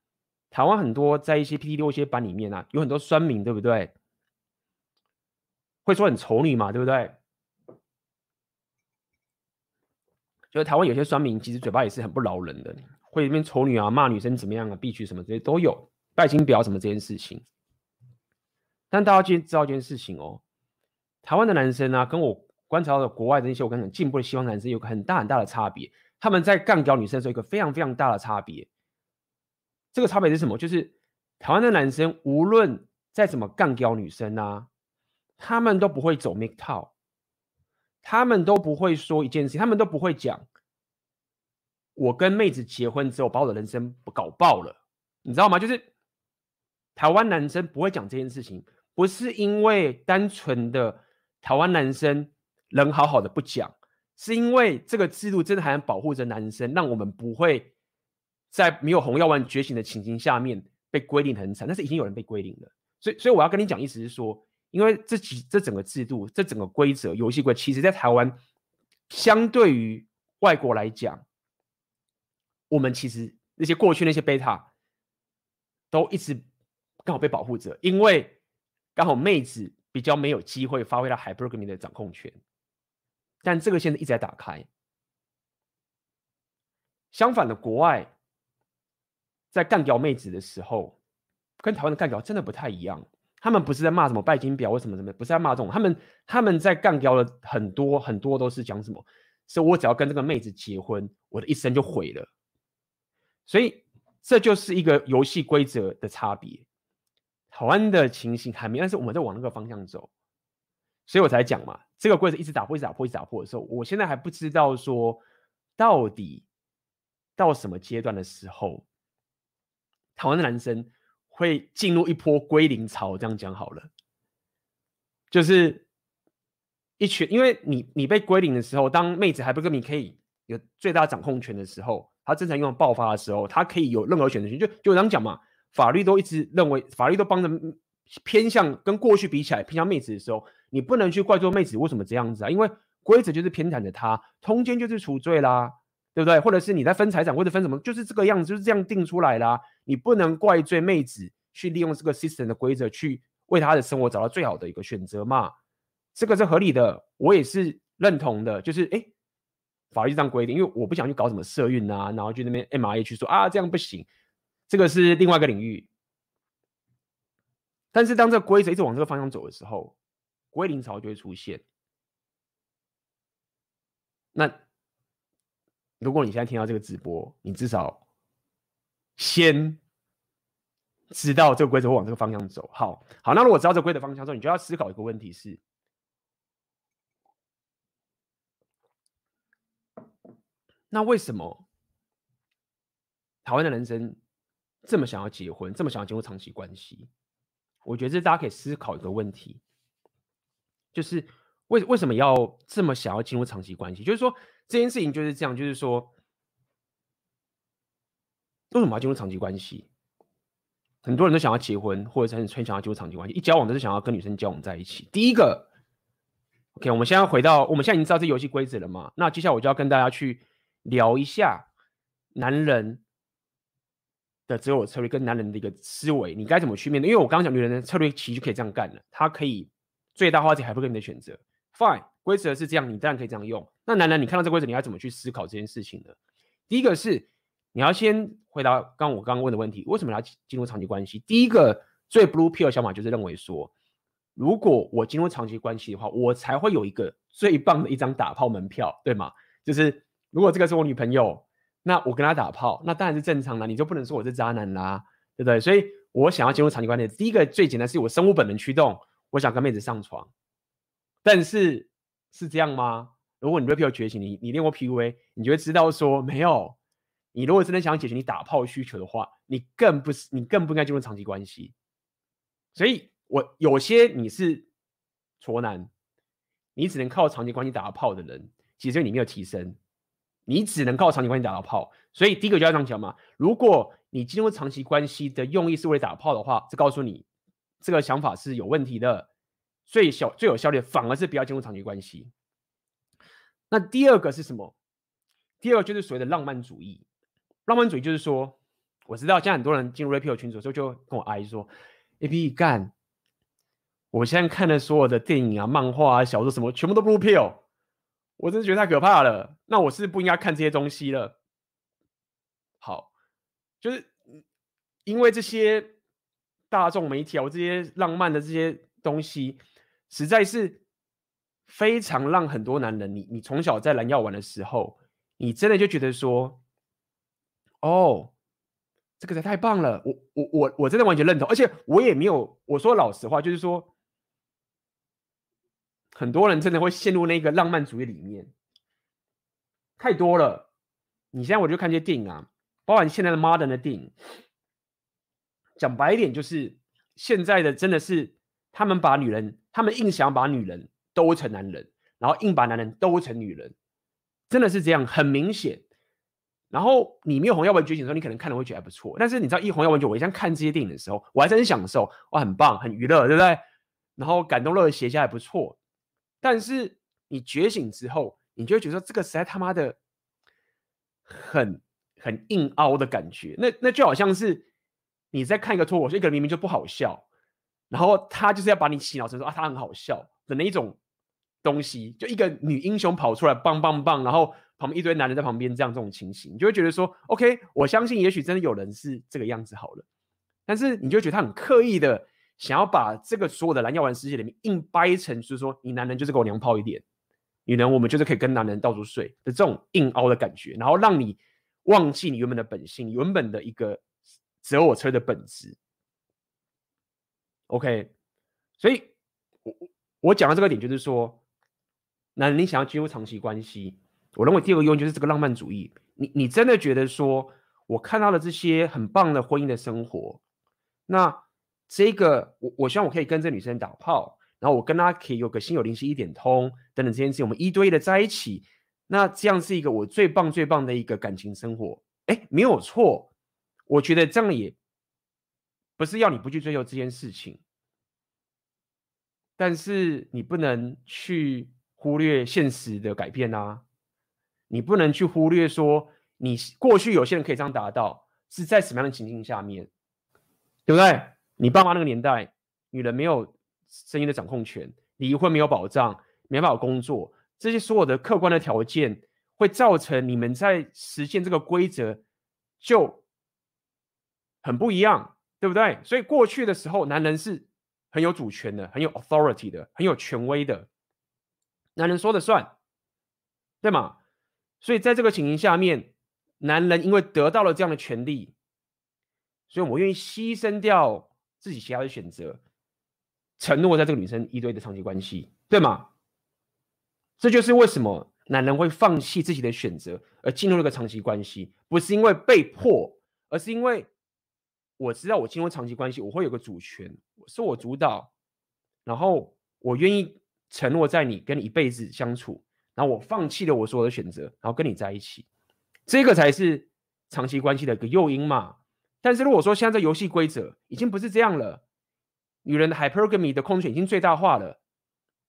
台湾很多在一些 PT 六一些版里面啊，有很多酸民，对不对？会说很丑女嘛，对不对？就是台湾有些酸民其实嘴巴也是很不饶人的，会里面丑女啊，骂女生怎么样啊，必须什么这些都有，拜金婊什么这件事情。但大家今天知道一件事情哦。台湾的男生啊，跟我观察到的国外的那些我刚刚讲进步的西方男生有个很大很大的差别。他们在干掉女生的时候，有个非常非常大的差别。这个差别是什么？就是台湾的男生无论再怎么干掉女生啊，他们都不会走 MGTOW，他们都不会说一件事情，他们都不会讲，我跟妹子结婚之后把我的人生搞爆了，你知道吗？就是台湾男生不会讲这件事情，不是因为单纯的。台湾男生人好好的不讲，是因为这个制度真的还能保护着男生，让我们不会在没有红药丸觉醒的情形下面被归零很惨。但是已经有人被规定了，所以，所以我要跟你讲，意思是说，因为这几这整个制度，这整个规则游戏规，其实在台湾相对于外国来讲，我们其实那些过去那些贝塔都一直刚好被保护着，因为刚好妹子。比较没有机会发挥到 hypergamy 的掌控权，但这个现在一直在打开。相反的，国外在干掉妹子的时候，跟台湾的干掉真的不太一样。他们不是在骂什么拜金婊或什么什么，不是在骂这种。他们他们在干掉了很多很多都是讲什么，是我只要跟这个妹子结婚，我的一生就毁了。所以这就是一个游戏规则的差别。台湾的情形还没，但是我们在往那个方向走，所以我才讲嘛，这个规则一直打破，一直打破，一直打破的时候，我现在还不知道说到底到什么阶段的时候，台湾的男生会进入一波归零潮。这样讲好了，就是一群，因为你你被归零的时候，当妹子还不跟你可以有最大掌控权的时候，他正常欲望爆发的时候，他可以有任何选择权，就就我刚讲嘛。法律都一直认为，法律都帮着偏向跟过去比起来偏向妹子的时候，你不能去怪罪妹子为什么这样子啊？因为规则就是偏袒着他，通奸就是除罪啦，对不对？或者是你在分财产或者分什么，就是这个样子，就是这样定出来啦。你不能怪罪妹子去利用这个 system 的规则去为她的生活找到最好的一个选择嘛？这个是合理的，我也是认同的。就是哎，法律这样规定，因为我不想去搞什么社运啊，然后去那边 MRA 去说啊，这样不行。这个是另外一个领域，但是当这个规则一直往这个方向走的时候，归零潮就会出现。那如果你现在听到这个直播，你至少先知道这个规则会往这个方向走。好，好，那如果知道这个规则方向之后，你就要思考一个问题是：那为什么台湾的男生？这么想要结婚，这么想要进入长期关系，我觉得这大家可以思考一个问题，就是为为什么要这么想要进入长期关系？就是说，这件事情就是这样，就是说，为什么要进入长期关系？很多人都想要结婚，或者是很想要进入长期关系，一交往都是想要跟女生交往在一起。第一个，OK，我们现在回到，我们现在已经知道这游戏规则了嘛？那接下来我就要跟大家去聊一下男人的择偶策略跟男人的一个思维，你该怎么去面对？因为我刚刚讲女人的策略其实就可以这样干了，她可以最大化自己 hypergamy 的选择。Fine，规则是这样，你当然可以这样用。那楠楠，你看到这规则，你要怎么去思考这件事情呢？第一个是你要先回答刚我刚刚问的问题：为什么要进入长期关系？第一个最 blue pill 的想法就是认为说，如果我进入长期关系的话，我才会有一个最棒的一张打炮门票，对吗？就是如果这个是我女朋友。那我跟她打炮，那当然是正常的，你就不能说我是渣男啦，对不对？所以我想要进入长期关系，第一个最简单是我生物本能驱动，我想跟妹子上床。但是是这样吗？如果你 rapio 觉醒，你你练过 PUA，你就会知道说没有。你如果真的想解决你打炮需求的话，你更不是，你更不应该进入长期关系。所以我有些你是挫男，你只能靠长期关系打到炮的人，其实你没有提升。你只能靠长期关系打到炮，所以第一个就要这样讲嘛。如果你进入长期关系的用意是为了打炮的话，这告诉你这个想法是有问题的。最小最有效率反而是不要进入长期关系。那第二个是什么？第二个就是所谓的浪漫主义。浪漫主义就是说，我知道现在很多人进入 Rapio 群组的时候就跟我阿姨说：“AP 干，我现在看的所有的电影啊、漫画啊、小说什么，全部都不 Rapio。”我真的觉得太可怕了，那我是不应该看这些东西了。好，就是因为这些大众媒体啊，我这些浪漫的这些东西，实在是非常让很多男人，你你从小在蓝药丸的时候，你真的就觉得说，哦，这个才太棒了，我我我我真的完全认同，而且我也没有，我说老实话，就是说。很多人真的会陷入那个浪漫主义里面，太多了。你现在我就看这些电影啊，包含现在的 modern 的电影，讲白一点就是现在的真的是他们把女人，他们硬想把女人兜成男人，然后硬把男人兜成女人，真的是这样，很明显。然后你没有红药丸觉醒的时候，你可能看了会觉得还不错，但是你知道一红药丸觉，我一向看这些电影的时候，我还是很享受，哇，很棒，很娱乐，对不对？然后感动热血一下还不错。但是你觉醒之后，你就会觉得说这个实在他妈的很很硬凹的感觉。那那就好像是你在看一个脱口秀，一个人明明就不好笑，然后他就是要把你洗脑成说啊他很好笑的那一种东西。就一个女英雄跑出来，棒棒棒，然后旁边一堆男人在旁边，这样这种情形，你就会觉得说，OK，我相信也许真的有人是这个样子好了。但是你就觉得他很刻意的。想要把这个所有的蓝药丸世界里面硬掰成，就是说你男人就是给我娘炮一点，女人我们就是可以跟男人到处睡的这种硬凹的感觉，然后让你忘记你原本的本性，原本的一个择偶车的本质。OK，所以我我讲到这个点就是说，那你想要进入长期关系，我认为第二个原因就是这个浪漫主义。你你真的觉得说我看到了这些很棒的婚姻的生活，那。这个我我希望我可以跟这女生打炮，然后我跟她可以有个心有灵犀一点通等等这件事情，我们一对一的在一起，那这样是一个我最棒最棒的一个感情生活，哎，没有错，我觉得这样也不是要你不去追求这件事情，但是你不能去忽略现实的改变啊，你不能去忽略说你过去有些人可以这样达到，是在什么样的情境下面，对不对？你爸妈那个年代，女人没有声音的掌控权，离婚没有保障，没办法工作，这些所有的客观的条件，会造成你们在实现这个规则就很不一样，对不对？所以过去的时候，男人是很有主权的，很有 authority 的，很有权威的，男人说了算，对吗？所以在这个情形下面，男人因为得到了这样的权利，所以我愿意牺牲掉。自己其他的选择，承诺在这个女生一对一的长期关系，对吗？这就是为什么男人会放弃自己的选择而进入了一个长期关系，不是因为被迫，而是因为我知道我进入长期关系，我会有个主权，是我主导，然后我愿意承诺在你跟你一辈子相处，然后我放弃了我所有的选择，然后跟你在一起，这个才是长期关系的一个诱因嘛。但是如果说现在这游戏规则已经不是这样了，女人的 hypergamy 的控制权已经最大化了，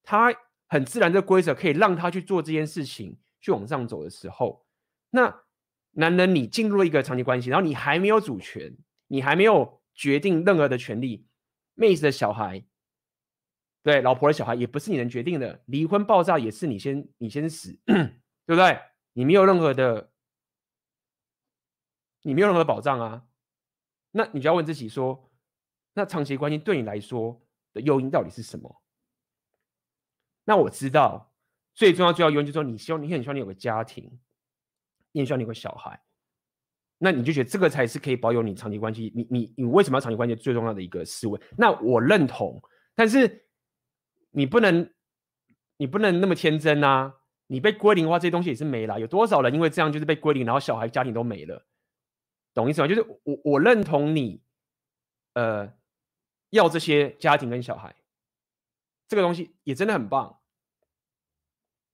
她很自然的规则可以让她去做这件事情，去往上走的时候，那男人你进入了一个长期关系，然后你还没有主权，你还没有决定任何的权利，妹子的小孩。对，老婆的小孩也不是你能决定的，离婚爆炸也是你先你先死，对不对？你没有任何的，你没有任何的保障啊。那你就要问自己说，那长期关系对你来说的诱因到底是什么？那我知道最重要最要诱因就是说，你希望你很希望你有个家庭，你很希望你有个小孩，那你就觉得这个才是可以保有你长期关系。你你你为什么要长期关系最重要的一个思维？那我认同，但是。你不能，你不能那么天真啊！你被归零的话，这些东西也是没了。有多少人因为这样就是被归零，然后小孩、家庭都没了？懂意思吗？就是我我认同你，呃，要这些家庭跟小孩，这个东西也真的很棒。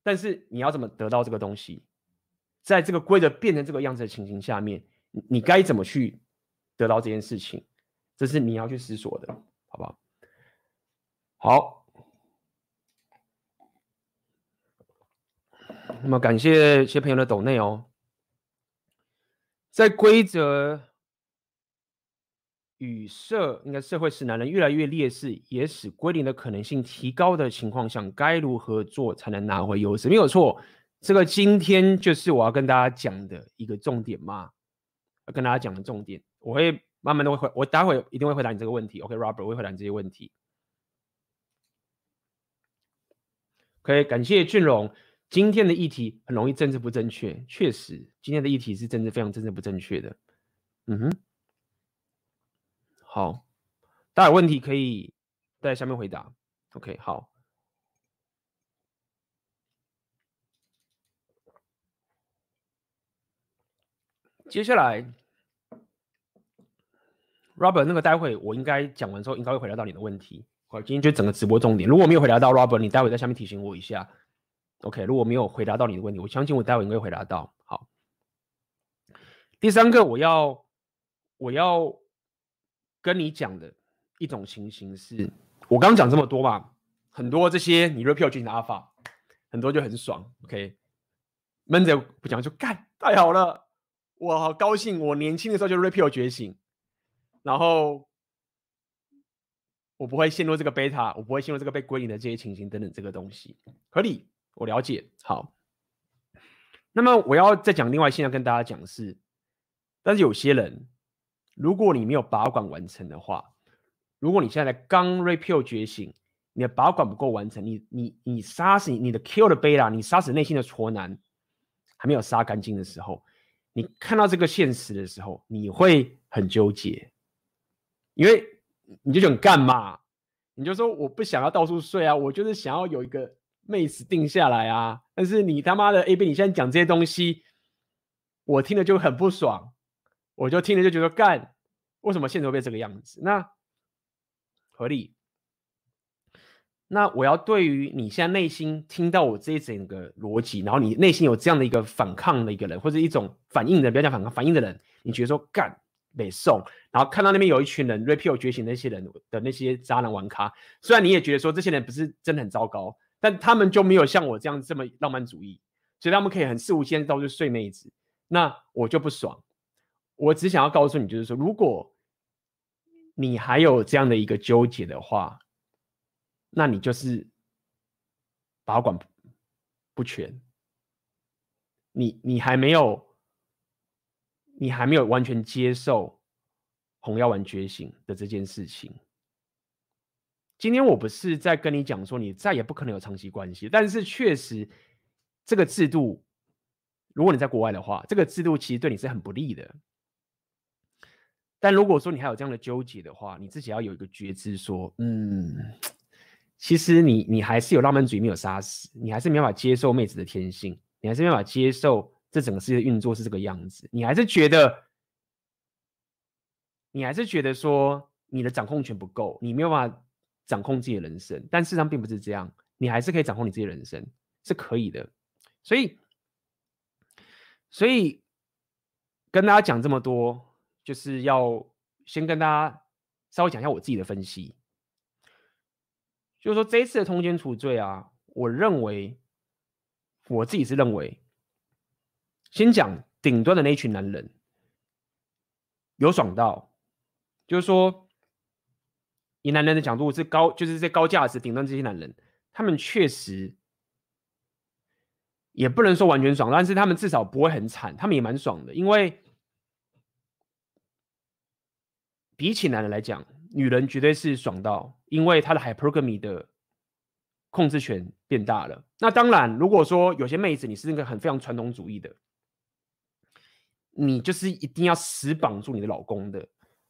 但是你要怎么得到这个东西？在这个规则变成这个样子的情形下面，你该怎么去得到这件事情？这是你要去思索的，好不好？好。那么感谢一些朋友的抖内哦，在规则与社，应该社会使男人越来越劣势，也使归零的可能性提高的情况下，该如何做才能拿回优势？没有错，这个今天就是我要跟大家讲的一个重点嘛，要跟大家讲的重点，我会慢慢的会回，我待会一定会回答你这个问题。OK，Robert，我会回答你这些问题。OK，感谢俊荣。今天的议题很容易政治不正确，确实，今天的议题是政治非常政治不正确的。嗯哼，好，大家有问题可以在下面回答。OK，好。接下来，Robert，那个待会我应该讲完之后，应该会回答到你的问题。好，今天就整个直播重点，如果没有回答到 Robert，你待会在下面提醒我一下。OK，如果没有回答到你的问题，我相信我待会应该会回答到。好，第三个我要我要跟你讲的一种情形是，我刚刚讲这么多嘛，很多这些你 repeal 进的 alpha，很多就很爽。OK，闷着不讲就干，太好了，我好高兴，我年轻的时候就 repeal 觉醒，然后我不会陷入这个 beta，我不会陷入这个被归零的这些情形等等这个东西，合理。我了解，好。那么我要再讲另外，现在跟大家讲的是，但是有些人，如果你没有把管完成的话，如果你现在刚 repeal 觉醒，你的把管不够完成，你你你杀死你的 kill 的 beta，你杀死内心的挫男还没有杀干净的时候，你看到这个现实的时候，你会很纠结，因为你就想干嘛？你就说我不想要到处睡啊，我就是想要有一个。妹子定下来啊！但是你他妈的 A B，你现在讲这些东西，我听了就很不爽，我就听了就觉得干，为什么现在会变这个样子？那合理。那我要对于你现在内心听到我这一整个逻辑，然后你内心有这样的一个反抗的一个人，或者一种反应的，不要讲反抗，反应的人，你觉得说干北宋，然后看到那边有一群人 repeal 觉醒那些人的那些渣男玩咖，虽然你也觉得说这些人不是真的很糟糕。但他们就没有像我这样这么浪漫主义，所以他们可以很肆无忌惮到处睡妹子，那我就不爽。我只想要告诉你，就是说，如果你还有这样的一个纠结的话，那你就是把管不全，你你还没有，你还没有完全接受红药丸觉醒的这件事情。今天我不是在跟你讲说你再也不可能有长期关系，但是确实这个制度，如果你在国外的话，这个制度其实对你是很不利的。但如果说你还有这样的纠结的话，你自己要有一个觉知，说，嗯，其实你你还是有浪漫主义没有杀死，你还是没办法接受妹子的天性，你还是没办法接受这整个世界的运作是这个样子，你还是觉得，你还是觉得说你的掌控权不够，你没有办法。掌控自己的人生，但事实上并不是这样。你还是可以掌控你自己的人生，是可以的。所以，所以跟大家讲这么多，就是要先跟大家稍微讲一下我自己的分析。就是说，这一次的通奸除罪啊，我认为我自己是认为，先讲顶端的那一群男人有爽到，就是说，以男人的角度是高，就是这高价值顶端这些男人，他们确实也不能说完全爽，但是他们至少不会很惨，他们也蛮爽的，因为比起男人来讲。女人绝对是爽到，因为她的 hypergamy 的控制权变大了。那当然，如果说有些妹子你是那个很非常传统主义的，你就是一定要死绑住你的老公的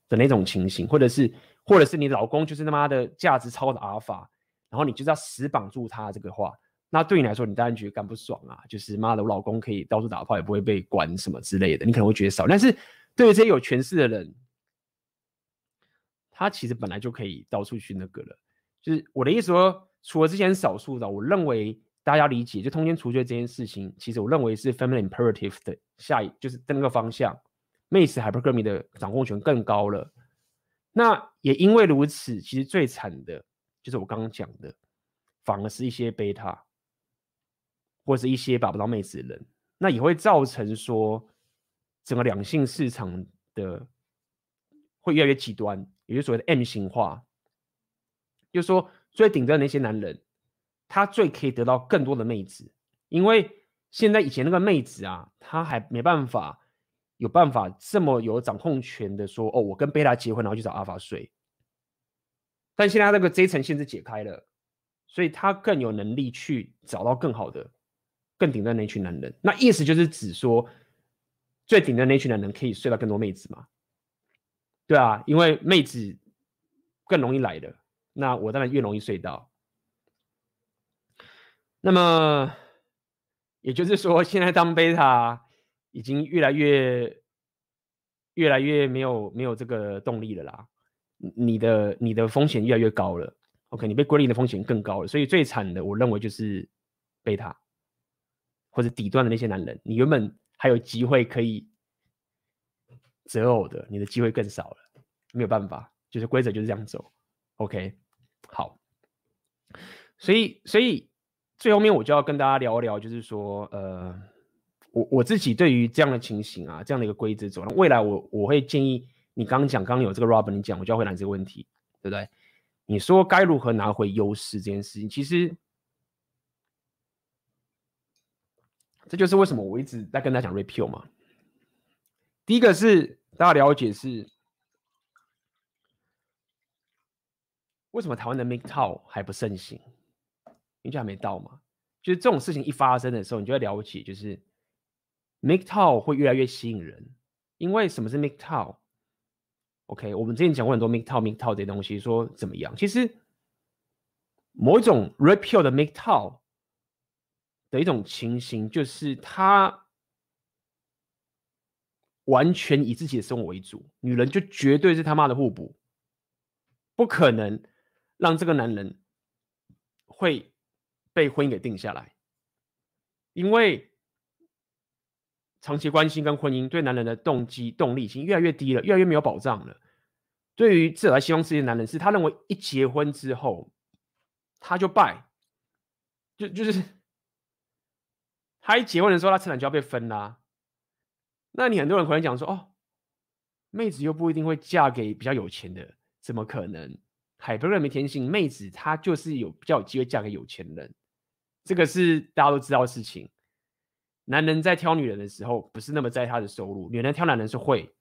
的那种情形，或者是或者是你老公就是他妈的价值超的阿尔法，然后你就是要死绑住他这个话，那对你来说你当然觉得干不爽啊，就是妈的我老公可以到处打炮也不会被管什么之类的，你可能会觉得少。但是对于这些有权势的人，他其实本来就可以到处去那个了，就是我的意思说，除了这些少数的，我认为大家理解，就通奸除罪这件事情，其实我认为是 feminine imperative 的下一，就是那个方向，妹子 hypergamy 的掌控权更高了。那也因为如此，其实最惨的就是我刚刚讲的，反而是一些贝塔，或者是一些把不到妹子的人，那也会造成说整个两性市场的会越来越极端。也就所谓的 M 型化，就是说最顶端那些男人，他最可以得到更多的妹子，因为现在以前那个妹子啊，他还没办法有办法这么有掌控权的说，哦，我跟贝塔结婚，然后去找阿法睡。但现在那个这层限制解开了，所以他更有能力去找到更好的、更顶端的那群男人。那意思就是指说，最顶端的那群男人可以睡到更多妹子嘛？对啊，因为妹子更容易来的，那我当然越容易睡到。那么也就是说，现在当贝塔已经越来越、越来越没有没有这个动力了啦。你的你的风险越来越高了，OK，你被归零的风险更高了。所以最惨的，我认为就是贝塔或者底端的那些男人，你原本还有机会可以择偶的，你的机会更少了。没有办法，就是规则就是这样走，OK，好，所以所以最后面我就要跟大家聊一聊，就是说，呃，我我自己对于这样的情形啊，这样的一个规则走，未来我我会建议你刚刚讲，刚刚有这个 Robin 你讲，我就要回答这个问题，对不对？你说该如何拿回优势这件事情，其实这就是为什么我一直在跟大家讲 Repeal 嘛。第一个是大家了解是。为什么台湾的 MGTOW 还不盛行？因为就还没到嘛。就是这种事情一发生的时候，你就会了解，就是 MGTOW 会越来越吸引人。因为什么是 MGTOW？OK，我们之前讲过很多 MGTOW、MGTOW 这些东西，说怎么样？其实某一种 Repeal 的 MGTOW 的一种情形，就是他完全以自己的生活为主，女人就绝对是他妈的互补，不可能。让这个男人会被婚姻给定下来，因为长期关系跟婚姻对男人的动机动力已经越来越低了，越来越没有保障了。对于自来西方世界的男人，是他认为一结婚之后他就败，就就是他一结婚的时候，他财产就要被分啦、那你很多人可能讲说，哦，妹子又不一定会嫁给比较有钱的，怎么可能？海不认没天性，妹子她就是有比较有机会嫁给有钱人，这个是大家都知道的事情。男人在挑女人的时候，不是那么在意她的收入，女人挑男人是会。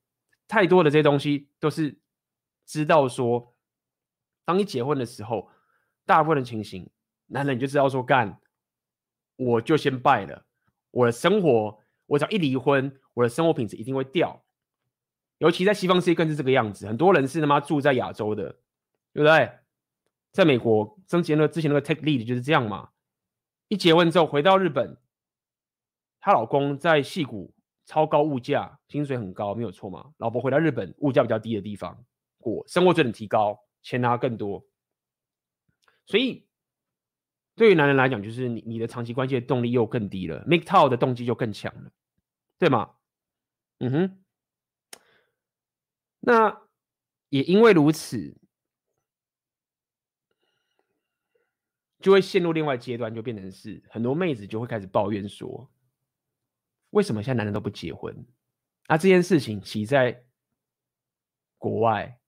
太多的这些东西都是知道说，当你结婚的时候，大部分的情形，男人你就知道说干，我就先败了。我的生活，我只要一离婚，我的生活品质一定会掉。尤其在西方世界更是这个样子，很多人是他妈住在亚洲的。对不对？在美国，之前的之前那个 Take Lead 就是这样嘛。一结婚之后回到日本，她老公在矽谷超高物价，薪水很高，没有错嘛。老婆回到日本，物价比较低的地方过，生活水准提高，钱拿更多。所以对于男人来讲，就是你你的长期关系的动力又更低了，MGTOW 的动机就更强了，对吗？嗯哼。那也因为如此，就会陷入另外阶段，就变成是很多妹子就会开始抱怨说，为什么现在男人都不结婚？那这件事情其实在国外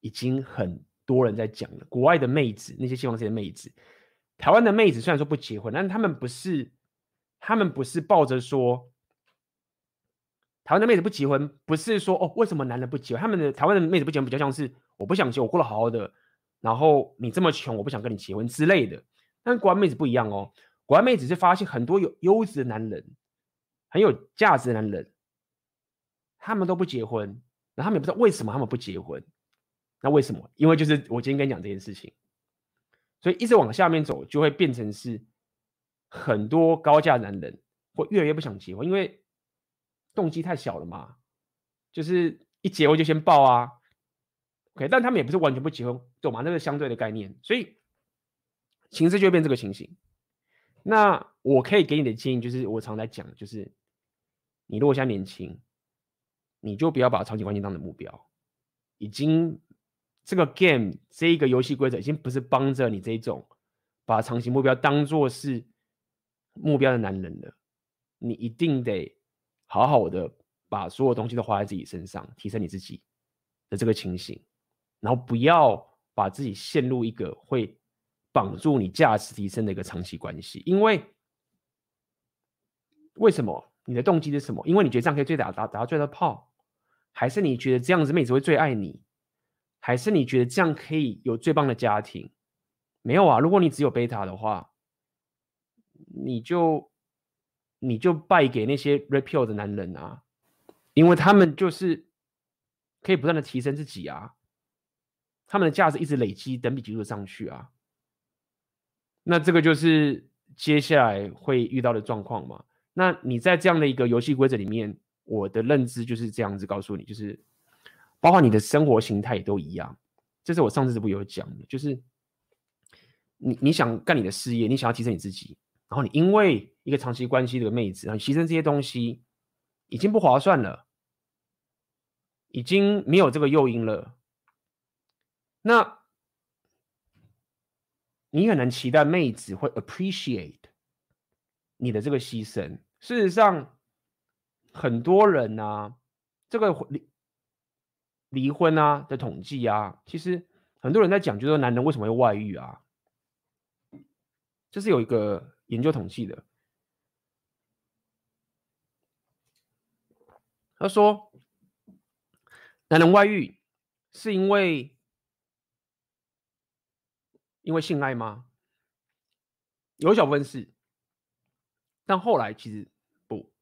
已经很多人在讲了。国外的妹子，那些希望这些妹子。台湾的妹子虽然说不结婚，但是他们不是，他们不是抱着说，台湾的妹子不结婚，不是说哦，为什么男人不结婚？他们的台湾的妹子不结婚，比较像是我不想结，我过得好好的，然后你这么穷，我不想跟你结婚之类的。但是国外妹子不一样哦，国外妹子是发现很多有优质的男人，很有价值的男人，他们都不结婚，然后他们也不知道为什么他们不结婚。那为什么？因为就是我今天跟你讲这件事情。所以一直往下面走，就会变成是很多高价男人会越来越不想结婚，因为动机太小了嘛。就是一结婚就先爆啊，OK？但他们也不是完全不结婚，懂吗？那个相对的概念，所以形势就会变这个情形。那我可以给你的建议就是，我常在讲，就是你如果现在年轻，你就不要把长期关系当成目标，已经。这个 game 这一个游戏规则已经不是帮着你这种把长期目标当做是目标的男人了，你一定得好好的把所有东西都花在自己身上，提升你自己的这个情形，然后不要把自己陷入一个会绑住你价值提升的一个长期关系，因为为什么？你的动机是什么？因为你觉得这样可以最大打打到最大的炮，还是你觉得这样子妹子会最爱你？还是你觉得这样可以有最棒的家庭？没有啊！如果你只有贝塔的话，你就你就败给那些 repeal 的男人啊，因为他们就是可以不断的提升自己啊，他们的价值一直累积，等比级数上去啊。那这个就是接下来会遇到的状况嘛？那你在这样的一个游戏规则里面，我的认知就是这样子告诉你，就是。包括你的生活形态也都一样，这是我上次这部有讲的，就是你你想干你的事业，你想要提升你自己，然后你因为一个长期关系的妹子，然后牺牲这些东西，已经不划算了，已经没有这个诱因了，那你可能期待妹子会 appreciate 你的这个牺牲。事实上，很多人呢、啊，这个离离婚啊的统计啊，其实很多人在讲，就说男人为什么会外遇啊？这是有一个研究统计的。他说，男人外遇是因为因为性爱吗？有小部分是，但后来其实不，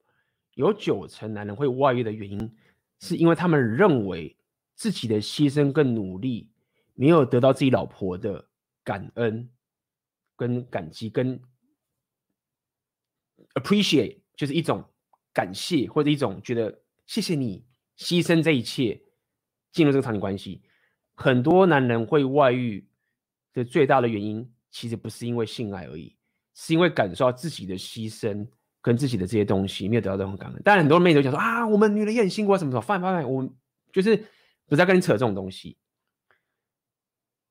有九成男人会外遇的原因，是因为他们认为。自己的牺牲跟努力，没有得到自己老婆的感恩、跟感激、跟 appreciate，就是一种感谢或者一种觉得谢谢你牺牲这一切进入这个场景关系。很多男人会外遇的最大的原因，其实不是因为性爱而已，是因为感受到自己的牺牲跟自己的这些东西没有得到这种感恩。但很多妹子都讲说啊，我们女人也很辛苦啊，什么什么，放放放，我就是。不是在跟你扯这种东西，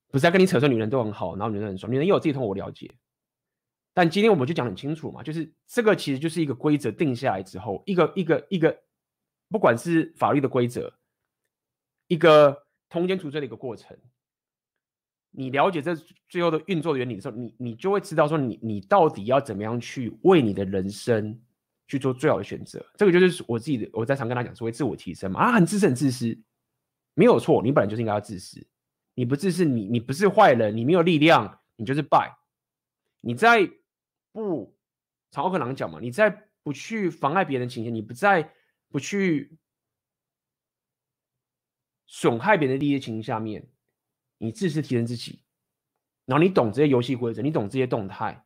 不是在跟你扯说女人都很好，然后女人很爽，女人也有自己痛，我了解。但今天我们就讲很清楚嘛，就是这个其实就是一个规则定下来之后，一个一个一个，不管是法律的规则，一个通奸除罪的一个过程。你了解这最后的运作原理的时候，你你就会知道说你你到底要怎么样去为你的人生去做最好的选择。这个就是我自己的，我在常跟他讲所谓自我提升嘛，啊，很自私很自私。没有错，你本来就是应该要自私。你不自私，你你不是坏人，你没有力量，你就是败。你在不，曹克朗讲嘛，你在不去妨碍别人的情形，你不在不去损害别人的利益的情形下面，你自私提升自己，然后你懂这些游戏规则，你懂这些动态，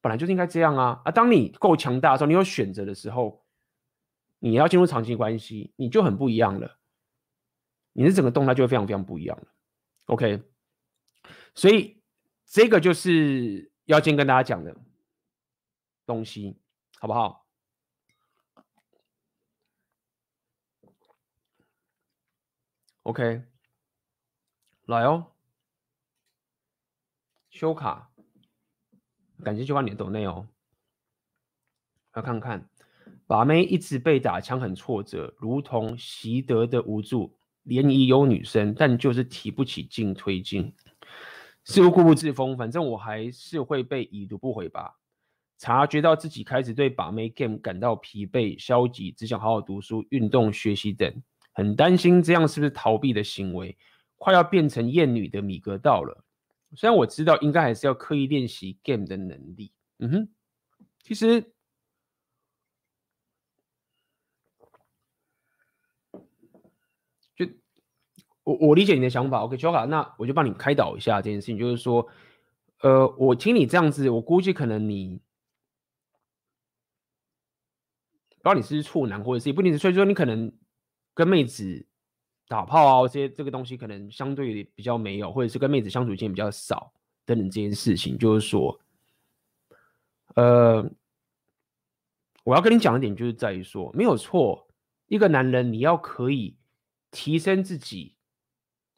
本来就是应该这样啊。啊，当你够强大的时候，你有选择的时候，你要进入长期关系，你就很不一样了。你的整个动态就会非常非常不一样了，OK，所以这个就是要先跟大家讲的东西，好不好？OK，来哦，修卡，感谢修卡你的抖内哦，来看看，把妹一直被打枪很挫折，如同习得的无助。联谊有女生，但就是提不起劲推进，似乎固步自封。反正我还是会被已读不回吧。察觉到自己开始对把妹 game 感到疲惫、消极，只想好好读书、运动、学习等。很担心这样是不是逃避的行为，快要变成厌女的米格道了。虽然我知道应该还是要刻意练习 game 的能力。嗯哼，其实。就我我理解你的想法，OK，Joka，那我就帮你开导一下这件事情，就是说，呃，我听你这样子，我估计可能你，不知道你是处男或者是不一定是，所以说你可能跟妹子打炮啊这些这个东西可能相对比较没有，或者是跟妹子相处时间比较少等等这件事情，就是说，呃，我要跟你讲一点，就是在于说，没有错，一个男人你要可以提升自己。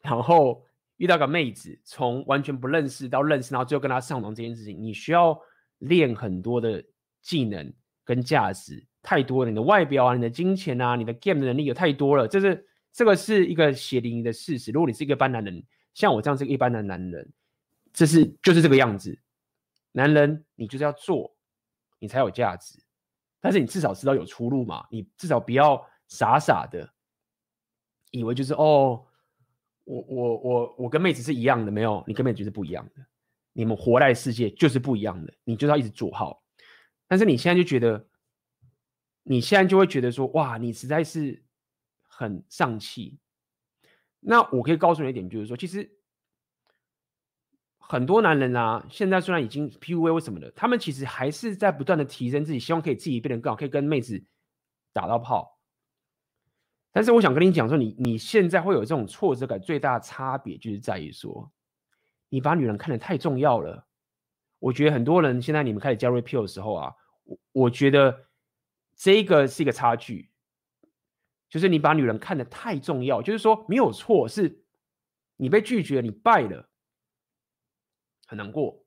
然后遇到个妹子，从完全不认识到认识，然后最后跟她上床这件事情，你需要练很多的技能跟价值，太多了。你的外表啊，你的金钱啊，你的 game 的能力有太多了。这是这个是一个血淋淋的事实。如果你是一个一般男人，像我这样是一个一般的男人，这是就是这个样子。男人，你就是要做，你才有价值。但是你至少知道有出路嘛？你至少不要傻傻的以为就是哦。我我我我跟妹子是一样的，没有，你跟妹子是不一样的。你们活在世界就是不一样的，你就是要一直做好。但是你现在就觉得，你现在就会觉得说，哇，你实在是很丧气。那我可以告诉你一点，就是说，其实很多男人啊，现在虽然已经 PUA 或什么的，他们其实还是在不断的提升自己，希望可以自己变得更好，可以跟妹子打到炮。但是我想跟你讲说，你你现在会有这种挫折感，最大的差别就是在于说，你把女人看得太重要了。我觉得很多人现在你们开始加入 P 的时候啊，我我觉得这个是一个差距，就是你把女人看得太重要，就是说没有错，是你被拒绝，你败了，很难过。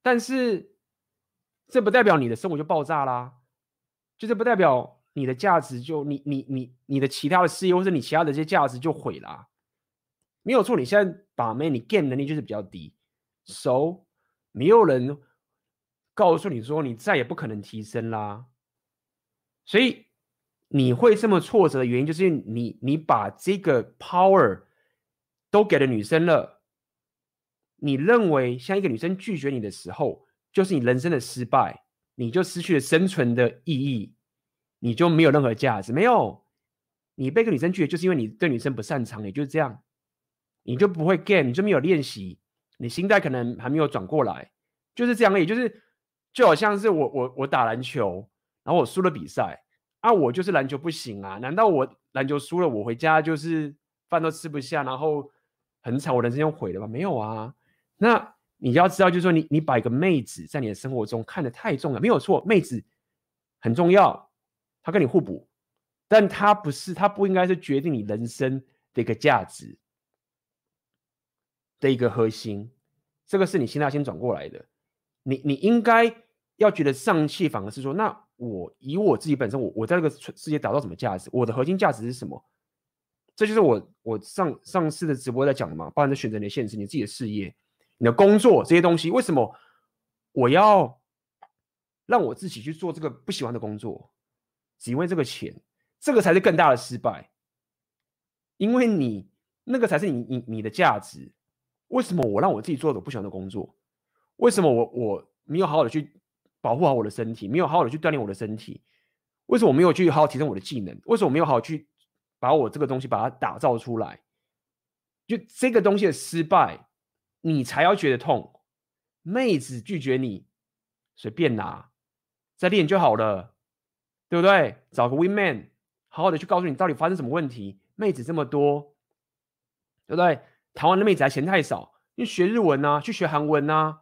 但是这不代表你的生活就爆炸啦，就是不代表。你的价值就你你你你的其他的事业或者你其他的这些价值就毁了，没有错。你现在把妹，你 game 能力就是比较低，so 没有人告诉你说你再也不可能提升啦。所以你会这么挫折的原因，就是你你把这个 power 都给了女生了，你认为像一个女生拒绝你的时候，就是你人生的失败，你就失去了生存的意义。你就没有任何价值，没有，你被个女生拒绝，就是因为你对女生不擅长，也就是这样，你就不会 game，你就没有练习，你心态可能还没有转过来，就是这样而已，就是就好像是我我我打篮球，然后我输了比赛啊，我就是篮球不行啊，难道我篮球输了，我回家就是饭都吃不下，然后很惨，我人生就毁了吗？没有啊，那你要知道，就是说你你把一个妹子在你的生活中看得太重了，没有错，妹子很重要。她跟你互补，但她不是，她不应该是决定你人生的一个价值的一个核心。这个是你心态先转过来的。你你应该要觉得丧气，反而是说，那我以我自己本身，我我在这个世界找到什么价值？我的核心价值是什么？这就是我我上上次的直播在讲的嘛，包含在选择你的现实、你自己的事业、你的工作这些东西。为什么我要让我自己去做这个不喜欢的工作？只因为这个钱，这个才是更大的失败。因为你那个才是你你你的价值。为什么我让我自己做的不喜欢的工作？为什么我我没有好好的去保护好我的身体，没有好好的去锻炼我的身体？为什么我没有去好好提升我的技能？为什么我没有好好去把我这个东西把它打造出来？就这个东西的失败，你才要觉得痛。妹子拒绝你，随便拿，再练就好了。对不对？找个 win man，好好的去告诉你到底发生什么问题。妹子这么多，对不对？台湾的妹子还嫌太少，你学日文啊，去学韩文啊，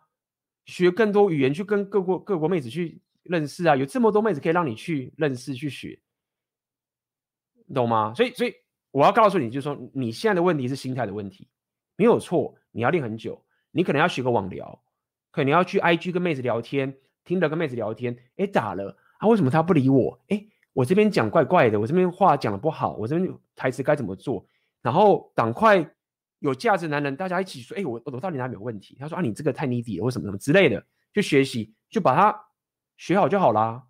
学更多语言，去跟各国各国妹子去认识啊，有这么多妹子可以让你去认识去学，懂吗？所以所以我要告诉你，就是说你现在的问题是心态的问题，没有错，你要练很久，你可能要学个网聊，可能要去 IG 跟妹子聊天，听着跟妹子聊天，哎咋了啊，为什么他不理我？哎。我这边讲怪怪的，我这边话讲的不好，我这边台词该怎么做？然后赶快有价值的男人，大家一起说，哎，我我到底哪里有问题？他说啊，你这个太泥底了，或什么什么之类的，就学习，就把它学好就好啦。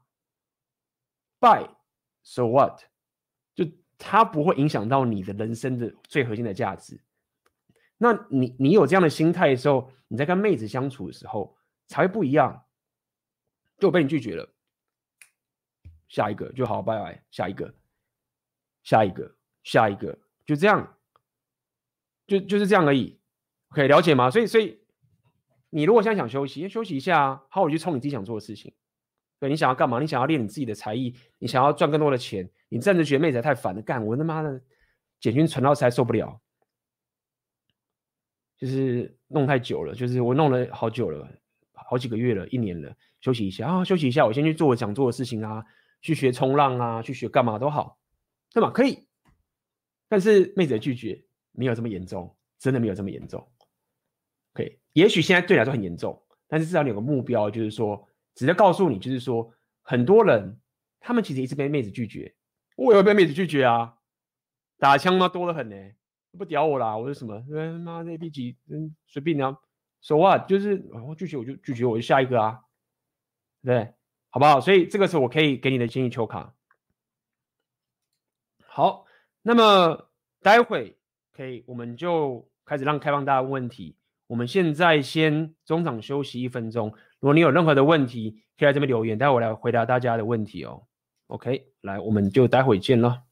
By so what？就它不会影响到你的人生的最核心的价值。那你你有这样的心态的时候，你在跟妹子相处的时候才会不一样。就我被你拒绝了。下一个就好，拜拜。下一个，下一个，下一个，就这样，就就是这样而已。可以了解吗？所以，所以你如果现在想休息，休息一下啊，好，我去冲你自己想做的事情。对，你想要干嘛？你想要练你自己的才艺，你想要赚更多的钱。你真的觉得妹子太烦了，干我他妈的简讯传到实在受不了，就是弄太久了，就是我弄了好久了，好几个月了，一年了，休息一下啊，休息一下，我先去做我想做的事情啊。去学冲浪啊，去学干嘛都好，对吗？可以，但是妹子拒绝没有这么严重，真的没有这么严重。可以，也许现在对你来说很严重，但是至少你有个目标，就是说，直接告诉你，就是说，很多人他们其实一直被妹子拒绝，我也会被妹子拒绝啊，打枪嘛多得很呢，不屌我啦，我说什么？嗯妈那逼急，嗯，随便你啊，so what？就是我拒绝我就拒绝，我就下一个啊，对。好不好？所以这个是我可以给你的建议，球卡。好，那么待会可以，我们就开始让开放大家问问题。我们现在先中场休息一分钟。如果你有任何的问题，可以来这边留言，待会我来回答大家的问题哦。OK，来，我们就待会见了。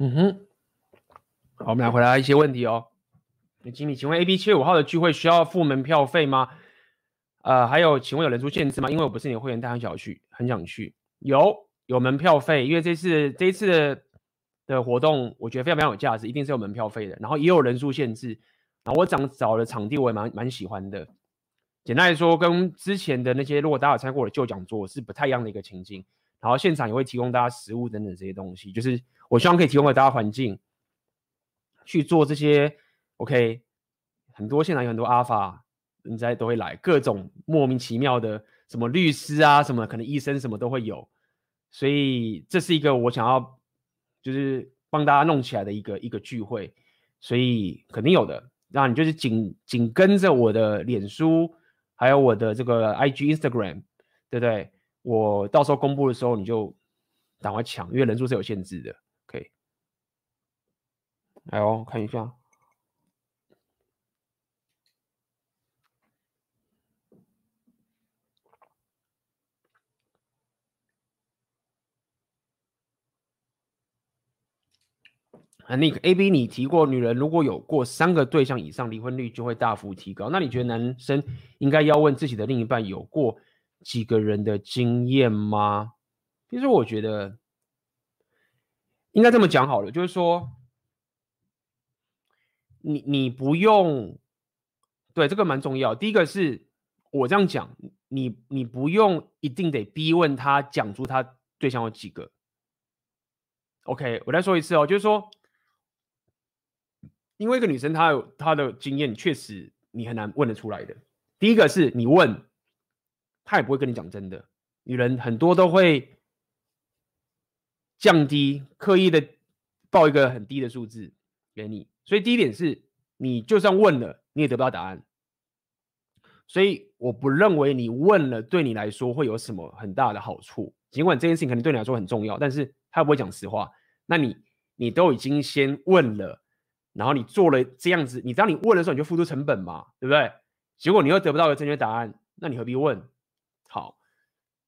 嗯哼，好，我们来回答一些问题哦。那经理，请问 A B 七月五号的聚会需要付门票费吗？呃，还有，请问有人数限制吗？因为我不是你的会员，但很想去，很想去。有，有门票费，因为这次这一次的活动，我觉得非常非常有价值，一定是有门票费的。然后也有人数限制，然后我找找的场地我也蛮蛮喜欢的。简单来说，跟之前的那些如果大家有参加过的旧讲座是不太一样的一个情境。然后现场也会提供大家食物等等这些东西，就是。我希望可以提供给大家环境去做这些，OK，很多现场有很多阿法，人家都会来，各种莫名其妙的什么律师啊，什么可能医生什么都会有，所以这是一个我想要就是帮大家弄起来的一个一个聚会，所以肯定有的。那你就是紧紧跟着我的脸书，还有我的这个 IG、Instagram，对不对？我到时候公布的时候你就赶快抢，因为人数是有限制的。哎哦，看一下。啊，那个 A B，你提过，女人如果有过三个对象以上，离婚率就会大幅提高。那你觉得男生应该要问自己的另一半有过几个人的经验吗？其实我觉得应该这么讲好了，就是说，你你不用，对，这个蛮重要。第一个是我这样讲，你你不用一定得逼问他讲出他对象有几个。OK，我再说一次哦，就是说，因为一个女生她有她的经验，确实你很难问得出来的。第一个是你问，她也不会跟你讲真的。女人很多都会降低，刻意的报一个很低的数字给你。所以第一点是，你就算问了，你也得不到答案。所以我不认为你问了对你来说会有什么很大的好处。尽管这件事情可能对你来说很重要，但是他不会讲实话。那你你都已经先问了，然后你做了这样子，你当你问的时候，你就付出成本嘛，对不对？结果你又得不到个正确答案，那你何必问？好，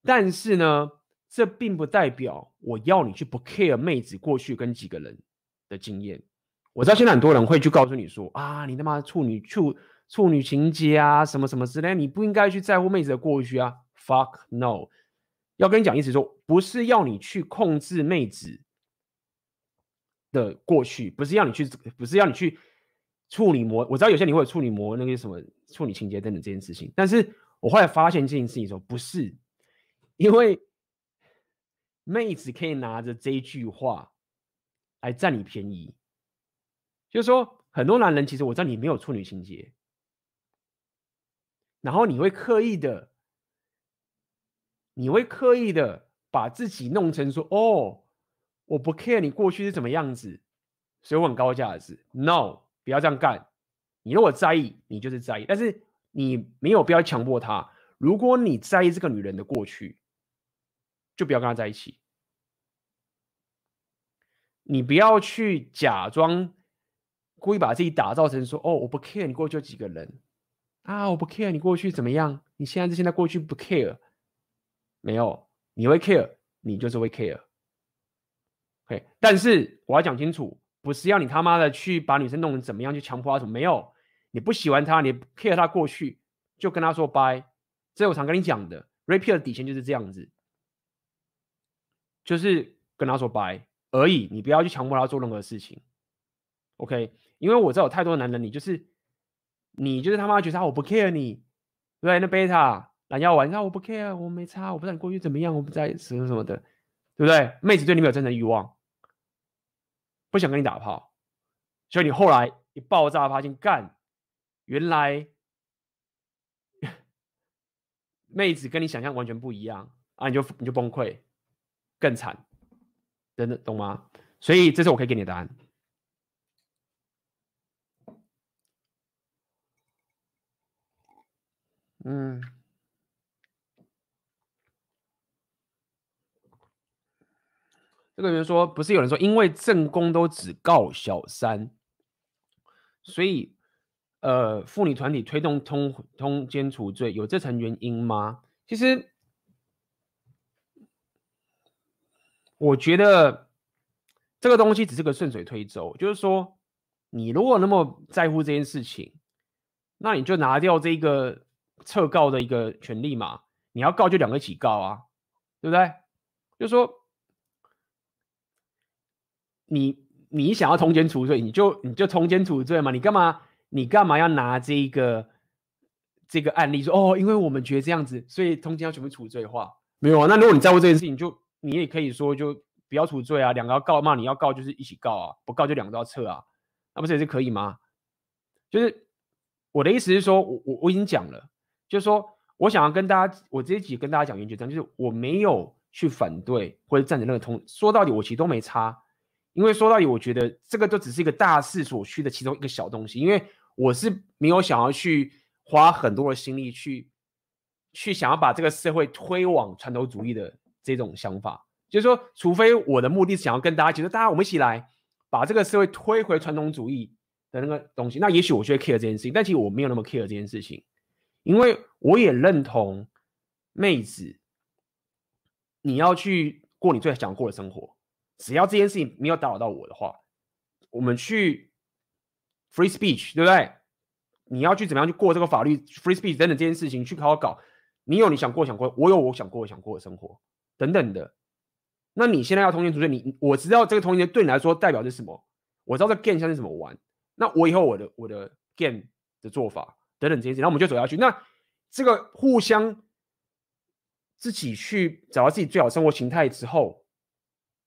但是呢，这并不代表我要你去不 care 妹子过去跟几个人的经验。我知道现在很多人会去告诉你说啊，你他妈处女处处女情结啊，什么什么之类，你不应该去在乎妹子的过去啊。Fuck no！要跟你讲意思说，不是要你去控制妹子的过去，不是要你去，不是要你去。处女膜，我知道有些你会有处女膜那个什么处女情结等等这件事情，但是我后来发现这件事情说，不是因为妹子可以拿着这句话来占你便宜，就是说很多男人其实我知道你没有处女情结，然后你会刻意的，你会刻意的把自己弄成说哦，我不 care 你过去是怎么样子，所以我很高价值，no。不要这样干！你如果在意，你就是在意，但是你没有必要强迫他。如果你在意这个女人的过去，就不要跟她在一起。你不要去假装故意把自己打造成说：“哦，我不 care 你过去有几个人啊，我不 care 你过去怎么样，你现在是现在过去不 care。”没有，你会 care，你就是会 care。OK，但是我要讲清楚。不是要你他妈的去把女生弄成怎么样，去强迫她什么？没有，你不喜欢她，你 care 她过去，就跟她说拜。这我常跟你讲的，Rapier 的底线就是这样子，就是跟她说拜而已。你不要去强迫她做任何事情，OK？因为我知道有太多男人，你就是你就是他妈觉得我不 care 你，对，那贝塔懒腰丸，那我不 care，我没差，我不知道你过去怎么样，我不在什么什么的，对不对？妹子对你没有真的欲望。不想跟你打炮，所以你后来一爆炸发现干，原来妹子跟你想象完全不一样啊，你就你就崩溃，更惨，真的懂吗？所以这是我可以给你的答案。嗯。这个人说，不是有人说，因为正宫都只告小三，所以呃，妇女团体推动通通奸除罪，有这层原因吗？其实我觉得这个东西只是个顺水推舟，就是说，你如果那么在乎这件事情，那你就拿掉这个撤告的一个权利嘛，你要告就两个一起告啊，对不对？就是说。你你想要通奸除罪，你就你就通奸除罪嘛？你干嘛你干嘛要拿这个这个案例说哦？因为我们觉得这样子，所以通奸要全部除罪化？没有啊？那如果你在乎这件事情，就你也可以说就不要除罪啊，两个要告嘛，你要告就是一起告啊，不告就两个都要撤啊，那不是也是可以吗？就是我的意思是说，我我我已经讲了，就是说我想要跟大家，我这一集跟大家讲原则上，就是我没有去反对或者站在那个通，说到底我其实都没差。因为说到底，我觉得这个都只是一个大势所趋的其中一个小东西。因为我是没有想要去花很多的心力去去想要把这个社会推往传统主义的这种想法。就是说，除非我的目的是想要跟大家，就是大家我们一起来把这个社会推回传统主义的那个东西，那也许我就会 care 这件事情。但其实我没有那么 care 这件事情，因为我也认同妹子，你要去过你最想过的生活。只要这件事情没有打扰到我的话，我们去 free speech，对不对？你要去怎么样去过这个法律 free speech 等等这件事情去好好搞，你有你想过想过，我有我想过想过的生活等等的。那你现在要通奸除罪，你我知道这个通奸对你来说代表是什么，我知道这 game 像是怎么玩。那我以后我的我的 game 的做法等等这些，然后我们就走下去。那这个互相自己去找到自己最好生活形态之后，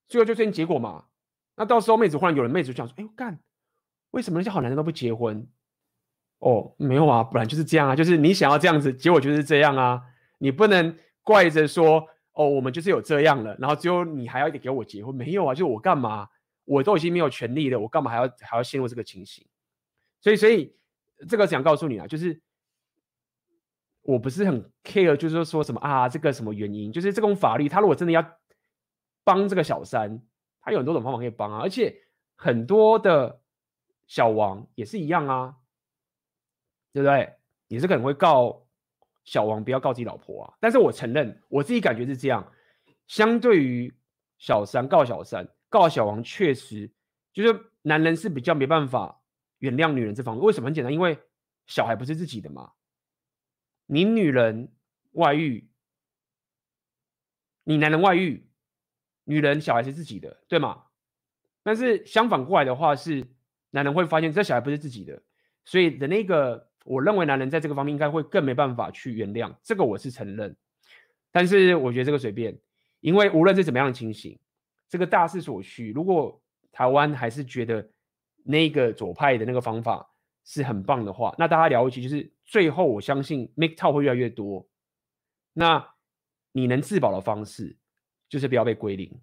最后就这结果嘛。那到时候妹子忽然有人妹子就想说：“哎呦干，为什么那些好男人都不结婚？”哦，没有啊，本来就是这样啊，就是你想要这样子，结果就是这样啊。你不能怪着说：“哦，我们就是有这样了，然后最后你还要给我结婚？”没有啊，就我干嘛？我都已经没有权利了，我干嘛还要还要陷入这个情形？所以，所以这个想告诉你啊，就是我不是很 care，就是说什么啊，这个什么原因？就是这种法律，他如果真的要帮这个小三，他有很多种方法可以帮啊，而且很多的小王也是一样啊，对不对？你是可能会告小王不要告自己老婆啊，但是我承认我自己感觉是这样，相对于小三告小三。告小王确实就是男人是比较没办法原谅女人这方面，为什么？很简单，因为小孩不是自己的嘛。你女人外遇，你男人外遇，女人小孩是自己的，对吗？但是相反过来的话，是男人会发现这小孩不是自己的，所以的那个，我认为男人在这个方面应该会更没办法去原谅，这个我是承认。但是我觉得这个随便，因为无论是怎么样的情形。这个大势所趋，如果台湾还是觉得那个左派的那个方法是很棒的话，那大家了解就是最后我相信 MGTOW 会越来越多。那你能自保的方式就是不要被归零。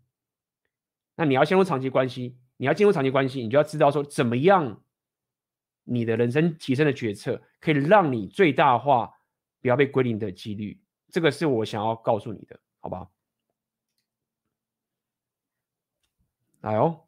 那你要进入长期关系，你要进入长期关系，你就要知道说怎么样你的人生提升的决策可以让你最大化不要被归零的几率。这个是我想要告诉你的，好吧？来哦！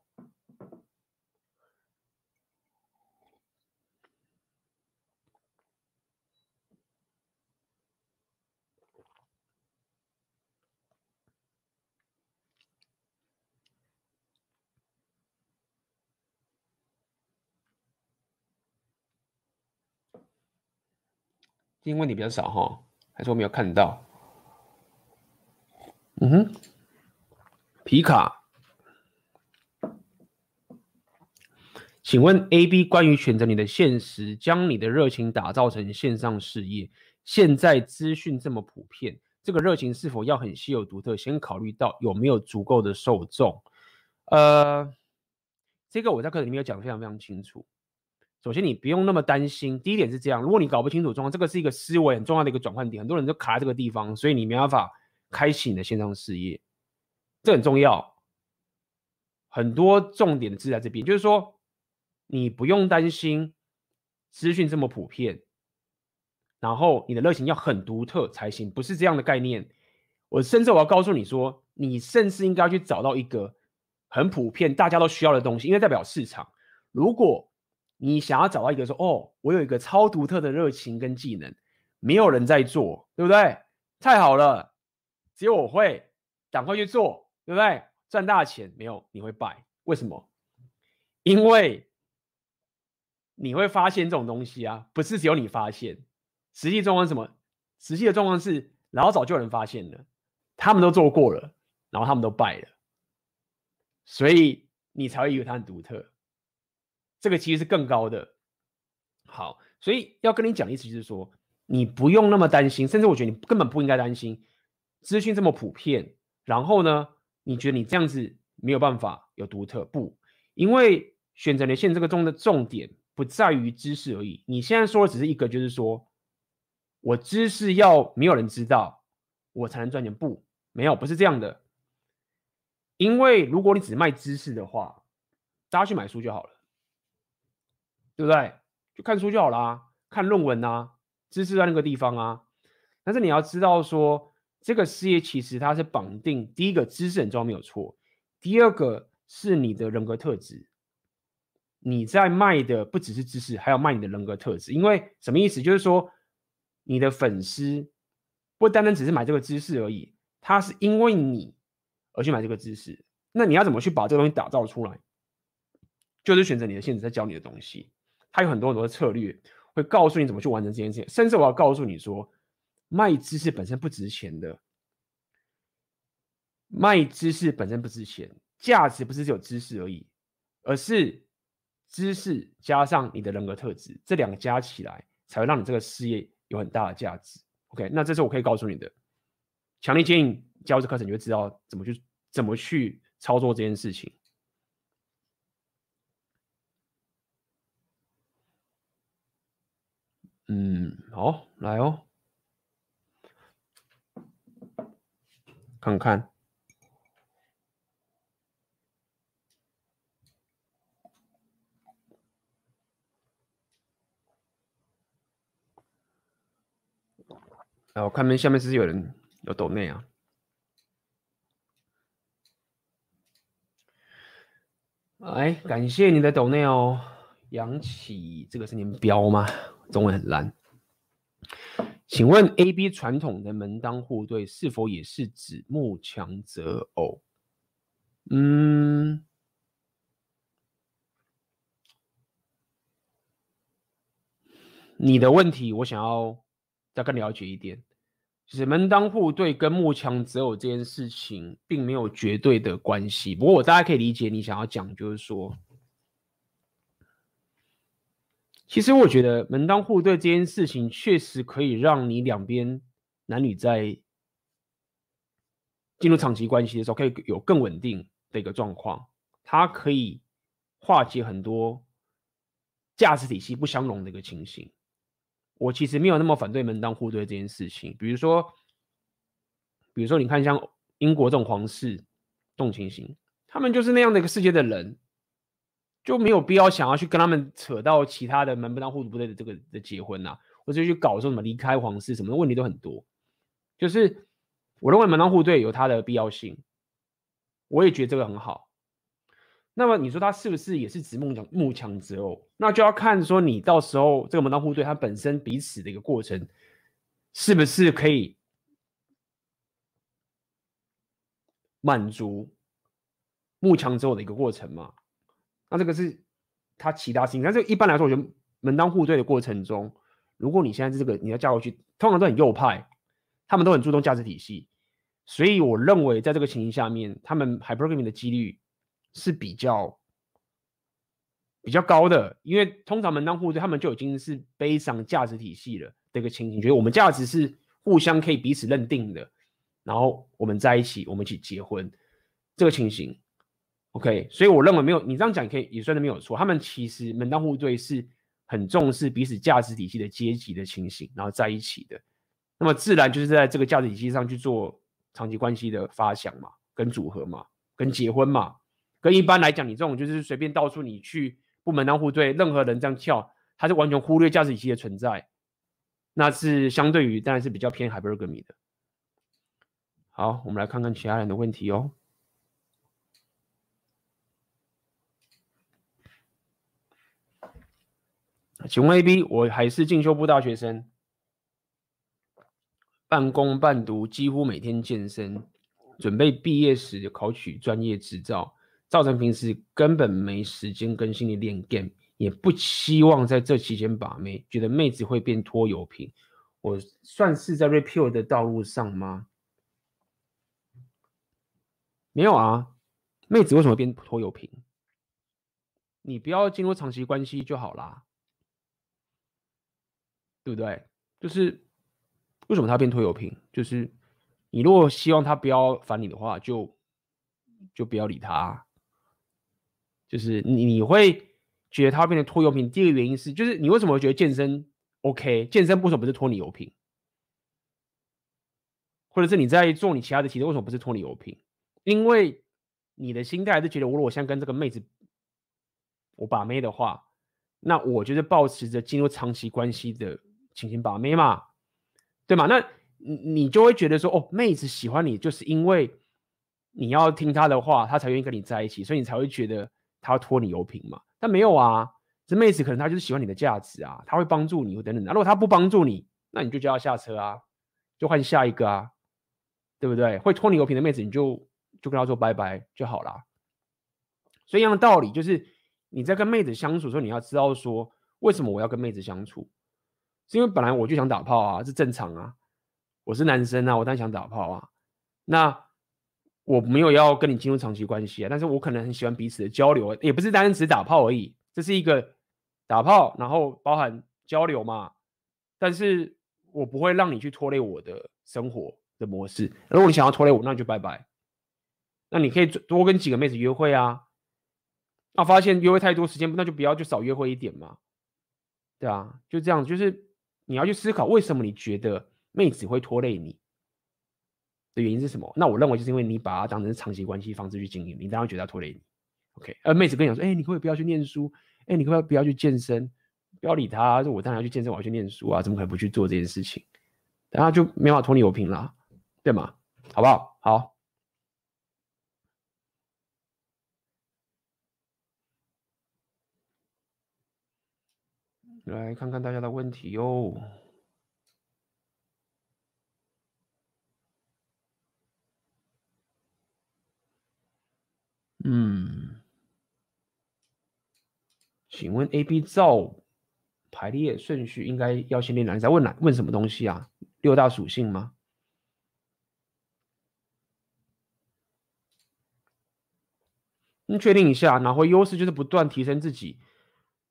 今天问题比较少哈，还是我没有看到？嗯哼，皮卡。请问 A、B 关于选择你的现实，将你的热情打造成线上事业。现在资讯这么普遍，这个热情是否要很稀有独特？先考虑到有没有足够的受众。呃，这个我在课程里面有讲的非常非常清楚。首先，你不用那么担心。第一点是这样：如果你搞不清楚状况，这个是一个思维很重要的一个转换点，很多人都卡在这个地方，所以你没办法开启你的线上事业。这很重要，很多重点的字在这边，就是说。你不用担心资讯这么普遍，然后你的热情要很独特才行，不是这样的概念。我甚至我要告诉你说，你甚至应该去找到一个很普遍、大家都需要的东西，因为代表市场。如果你想要找到一个说，哦，我有一个超独特的热情跟技能，没有人在做，对不对？太好了，只有我会，赶快去做，对不对？赚大钱没有？你会败，为什么？因为。你会发现这种东西啊，不是只有你发现。实际状况是什么？实际的状况是，老早就有人发现了，他们都做过了，然后他们都败了，所以你才会以为它很独特。这个其实是更高的。好，所以要跟你讲的意思就是说，你不用那么担心，甚至我觉得你根本不应该担心。资讯这么普遍，然后呢，你觉得你这样子没有办法有独特？不，因为选择连线这个中的重点。不在于知识而已。你现在说的只是一个，就是说我知识要没有人知道，我才能赚钱。不，没有，不是这样的。因为如果你只卖知识的话，大家去买书就好了，对不对？就看书就好啦，看论文啊，知识在那个地方啊。但是你要知道说，这个事业其实它是绑定第一个知识很重要，没有错。第二个是你的人格特质。你在卖的不只是知识，还要卖你的人格特质。因为什么意思？就是说，你的粉丝不单单只是买这个知识而已，他是因为你而去买这个知识。那你要怎么去把这个东西打造出来？就是选择你的现实在教你的东西。他有很多很多的策略，会告诉你怎么去完成这件事情。甚至我要告诉你说，卖知识本身不值钱的，卖知识本身不值钱，价值不是只有知识而已，而是知识加上你的人格特质，这两个加起来才会让你这个事业有很大的价值。OK，那这是我可以告诉你的，强烈建议教这课程，你就知道怎么去怎么去操作这件事情。嗯，好，来哦，看看，来，我看面下面是不是有人有抖内啊？来，感谢你的抖内哦，杨启，这个是您标吗？中文很烂，请问 A B 传统的门当户对是否也是指慕强择偶？嗯，你的问题我想要再更了解一点，就是门当户对跟慕强择偶这件事情并没有绝对的关系，不过我大家可以理解你想要讲就是说。其实我觉得门当户对这件事情确实可以让你两边男女在进入长期关系的时候，可以有更稳定的一个状况。它可以化解很多价值体系不相容的一个情形。我其实没有那么反对门当户对这件事情。比如说，比如说你看像英国这种皇室这种情形，他们就是那样的一个世界的人。就没有必要想要去跟他们扯到其他的门不当户不对的这个的结婚呐、啊，或者去搞说什么离开皇室什么的问题都很多。就是我认为门当户对有它的必要性，我也觉得这个很好。那么你说他是不是也是指木强慕强择偶？那就要看说你到时候这个门当户对它本身彼此的一个过程，是不是可以满足木强择偶的一个过程嘛？那这个是他其他事情，但是一般来说，我觉得门当户对的过程中，如果你现在是这个你要嫁过去，通常都很右派，他们都很注重价值体系，所以我认为在这个情形下面，他们 hypergamy 的几率是比较比较高的，因为通常门当户对，他们就已经是背上价值体系了这个情形，觉得我们价值是互相可以彼此认定的，然后我们在一起，我们一起结婚这个情形。OK，所以我认为没有你这样讲，可以也算是没有错。他们其实门当户对是很重视彼此价值体系的阶级的情形，然后在一起的。那么自然就是在这个价值体系上去做长期关系的发想嘛，跟组合嘛，跟结婚嘛。跟一般来讲，你这种就是随便到处你去不门当户对，任何人这样跳，他是完全忽略价值体系的存在。那是相对于当然是比较偏 hypergamy 的。好，我们来看看其他人的问题哦。请问 AB，我还是进修部大学生，半工半读，几乎每天健身，准备毕业时考取专业执照，造成平时根本没时间跟心力练 game，也不希望在这期间把妹，觉得妹子会变拖油瓶。我算是在 repeal 的道路上吗？没有啊，妹子为什么变拖油瓶？你不要进入长期关系就好啦。对不对？就是为什么他变拖油瓶？就是你如果希望他不要烦你的话，就就不要理他。就是你你会觉得他变成拖油瓶，第一个原因是，就是你为什么会觉得健身 OK？健身为什么不是拖你油瓶？或者是你在做你其他的体重，为什么不是拖你油瓶？因为你的心态是觉得，我如果现在跟这个妹子我把妹的话，那我就是保持着进入长期关系的。情形把妹嘛，对吗？那你你就会觉得说，哦，妹子喜欢你，就是因为你要听她的话，她才愿意跟你在一起，所以你才会觉得她要拖你油瓶嘛。但没有啊，这妹子可能她就是喜欢你的价值啊，她会帮助你等等。如果她不帮助你，那你就叫她下车啊，就换下一个啊，对不对？会拖你油瓶的妹子，你就就跟她说拜拜就好啦。所以一样的道理，就是你在跟妹子相处的时候，你要知道说，为什么我要跟妹子相处。因为本来我就想打炮啊，是正常啊。我是男生啊，我当然想打炮啊。那我没有要跟你进入长期关系啊，但是我可能很喜欢彼此的交流，也不是单单只打炮而已，这是一个打炮，然后包含交流嘛。但是我不会让你去拖累我的生活的模式。如果你想要拖累我，那你就拜拜。那你可以多跟几个妹子约会啊。那发现约会太多时间，那就不要，就少约会一点嘛。对啊，就这样，就是你要去思考为什么你觉得妹子会拖累你的原因是什么？那我认为就是因为你把它当成长期关系方式去经营，你当然觉得她拖累你。OK，而妹子跟你讲说，哎、你可不可以不要去念书？哎、你可不可以不要去健身？不要理他，说我当然要去健身，我要去念书啊，怎么可能不去做这件事情？然后就没法拖你油瓶了，对吗？好不好？好。来看看大家的问题哟。嗯，请问 A、B 照排列顺序应该要先练哪？你在问哪？问什么东西啊？六大属性吗？你确定一下，拿回优势就是不断提升自己。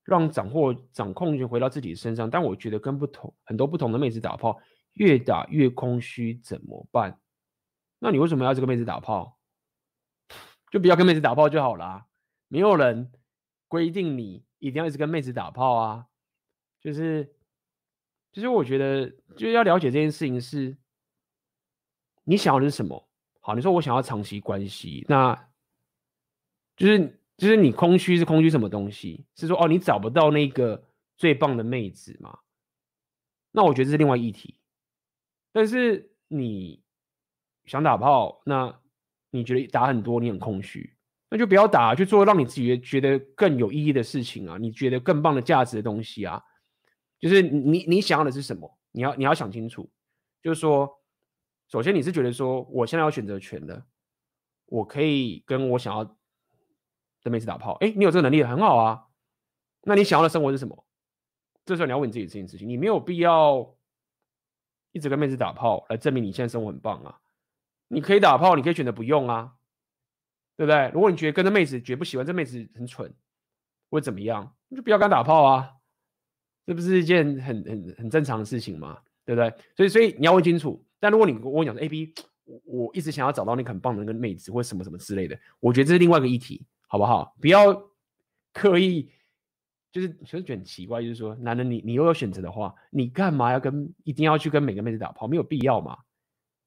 让掌握掌控权回到自己身上，但我觉得跟不同很多不同的妹子打炮，越打越空虚，怎么办？那你为什么要这个妹子打炮？就不要跟妹子打炮就好啦。没有人规定你一定要一直跟妹子打炮啊。就是，就是我觉得，就是要了解这件事情是，你想要的是什么？好，你说我想要长期关系，那就是。就是你空虚是空虚什么东西？是说哦，你找不到那个最棒的妹子吗？那我觉得这是另外议题。但是你想打炮，那你觉得打很多你很空虚，那就不要打，去做让你自己觉得更有意义的事情啊！你觉得更棒的价值的东西啊，就是你你想要的是什么？你要你要想清楚。就是说，首先你是觉得说，我现在有选择权的，我可以跟我想要。跟妹子打炮，哎，你有这个能力很好啊。那你想要的生活是什么？这时候你要问你自己这件事情。你没有必要一直跟妹子打炮来证明你现在生活很棒啊。你可以打炮，你可以选择不用啊，对不对？如果你觉得跟着妹子绝不喜欢，这妹子很蠢，会怎么样？你就不要跟她打炮啊。这不是一件很很很正常的事情吗？对不对？所以所以你要问清楚。但如果你跟我讲说，A B，我我一直想要找到那个很棒的那个妹子，或什么什么之类的，我觉得这是另外一个议题。好不好？不要 [laughs] 刻意，就是其实觉得很奇怪，就是说，男人你你又有选择的话，你干嘛要跟一定要去跟每个妹子打炮？没有必要嘛，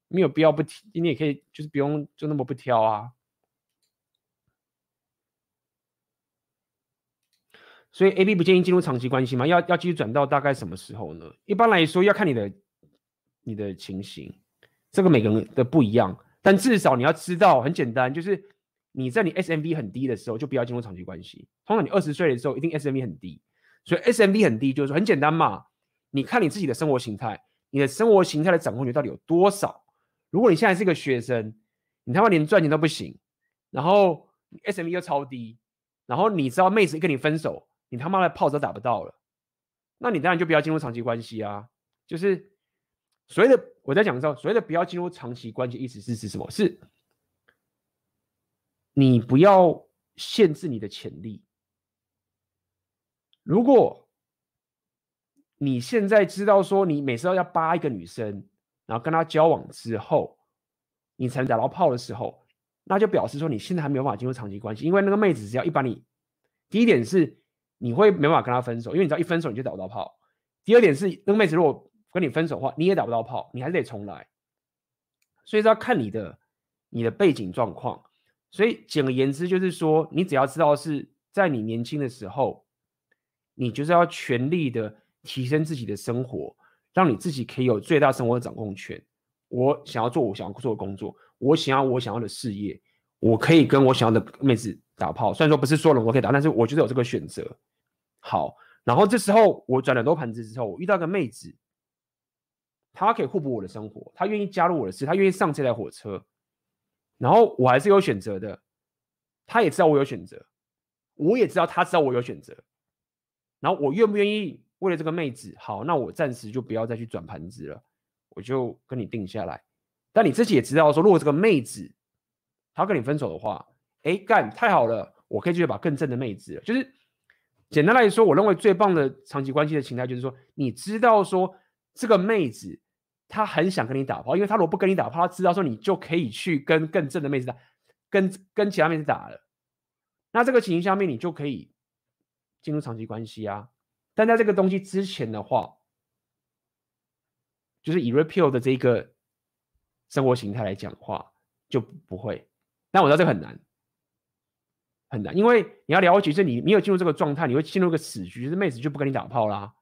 没有必要不，你也可以就是不用就那么不挑啊。所以 A B 不建议进入长期关系吗？要要继续转到大概什么时候呢？一般来说要看你的你的情形，这个每个人的不一样，但至少你要知道，很简单，就是。你在你 SMV 很低的时候，就不要进入长期关系。通常你二十岁的时候，一定 SMV 很低，所以 SMV 很低就是说很简单嘛。你看你自己的生活形态，你的生活形态的掌控权到底有多少？如果你现在是个学生，你他妈连赚钱都不行，然后 SMV 又超低，然后你知道妹子跟你分手，你他妈的炮都打不到了，那你当然就不要进入长期关系啊。就是所谓的我在讲的时候，所谓的不要进入长期关系，意思是指什么？是。你不要限制你的潜力。如果你现在知道说，你每次都要扒一个女生，然后跟她交往之后，你才能打到炮的时候，那就表示说你现在还没有办法进入长期关系，因为那个妹子只要一把你，第一点是你会没办法跟她分手，因为你只要一分手你就打不到炮。第二点是那个妹子如果跟你分手的话，你也打不到炮，你还是得重来。所以说要看你的你的背景状况。所以简而言之，就是说，你只要知道是在你年轻的时候，你就是要全力的提升自己的生活，让你自己可以有最大生活的掌控权。我想要做我想要做的工作，我想要我想要的事业，我可以跟我想要的妹子打炮。虽然说不是说了我可以打，但是我觉得有这个选择。好，然后这时候我转了多盘子之后，我遇到个妹子，她可以互补我的生活，她愿意加入我的事，她愿意上这台火车。然后我还是有选择的，他也知道我有选择，我也知道他知道我有选择。然后我愿不愿意为了这个妹子，好，那我暂时就不要再去转盘子了，我就跟你定下来。但你自己也知道说，如果这个妹子她跟你分手的话，哎，干太好了，我可以继续把更正的妹子。就是简单来说，我认为最棒的长期关系的形态就是说，你知道说这个妹子他很想跟你打炮，因为他如果不跟你打炮，他知道说你就可以去跟更正的妹子打，跟跟其他妹子打了。那这个情形下面，你就可以进入长期关系啊。但在这个东西之前的话，就是以 repeal 的这个生活形态来讲的话，就不会。但我知道这个很难，很难，因为你要了解，是你没有进入这个状态，你会进入一个死局，就是妹子就不跟你打炮啦，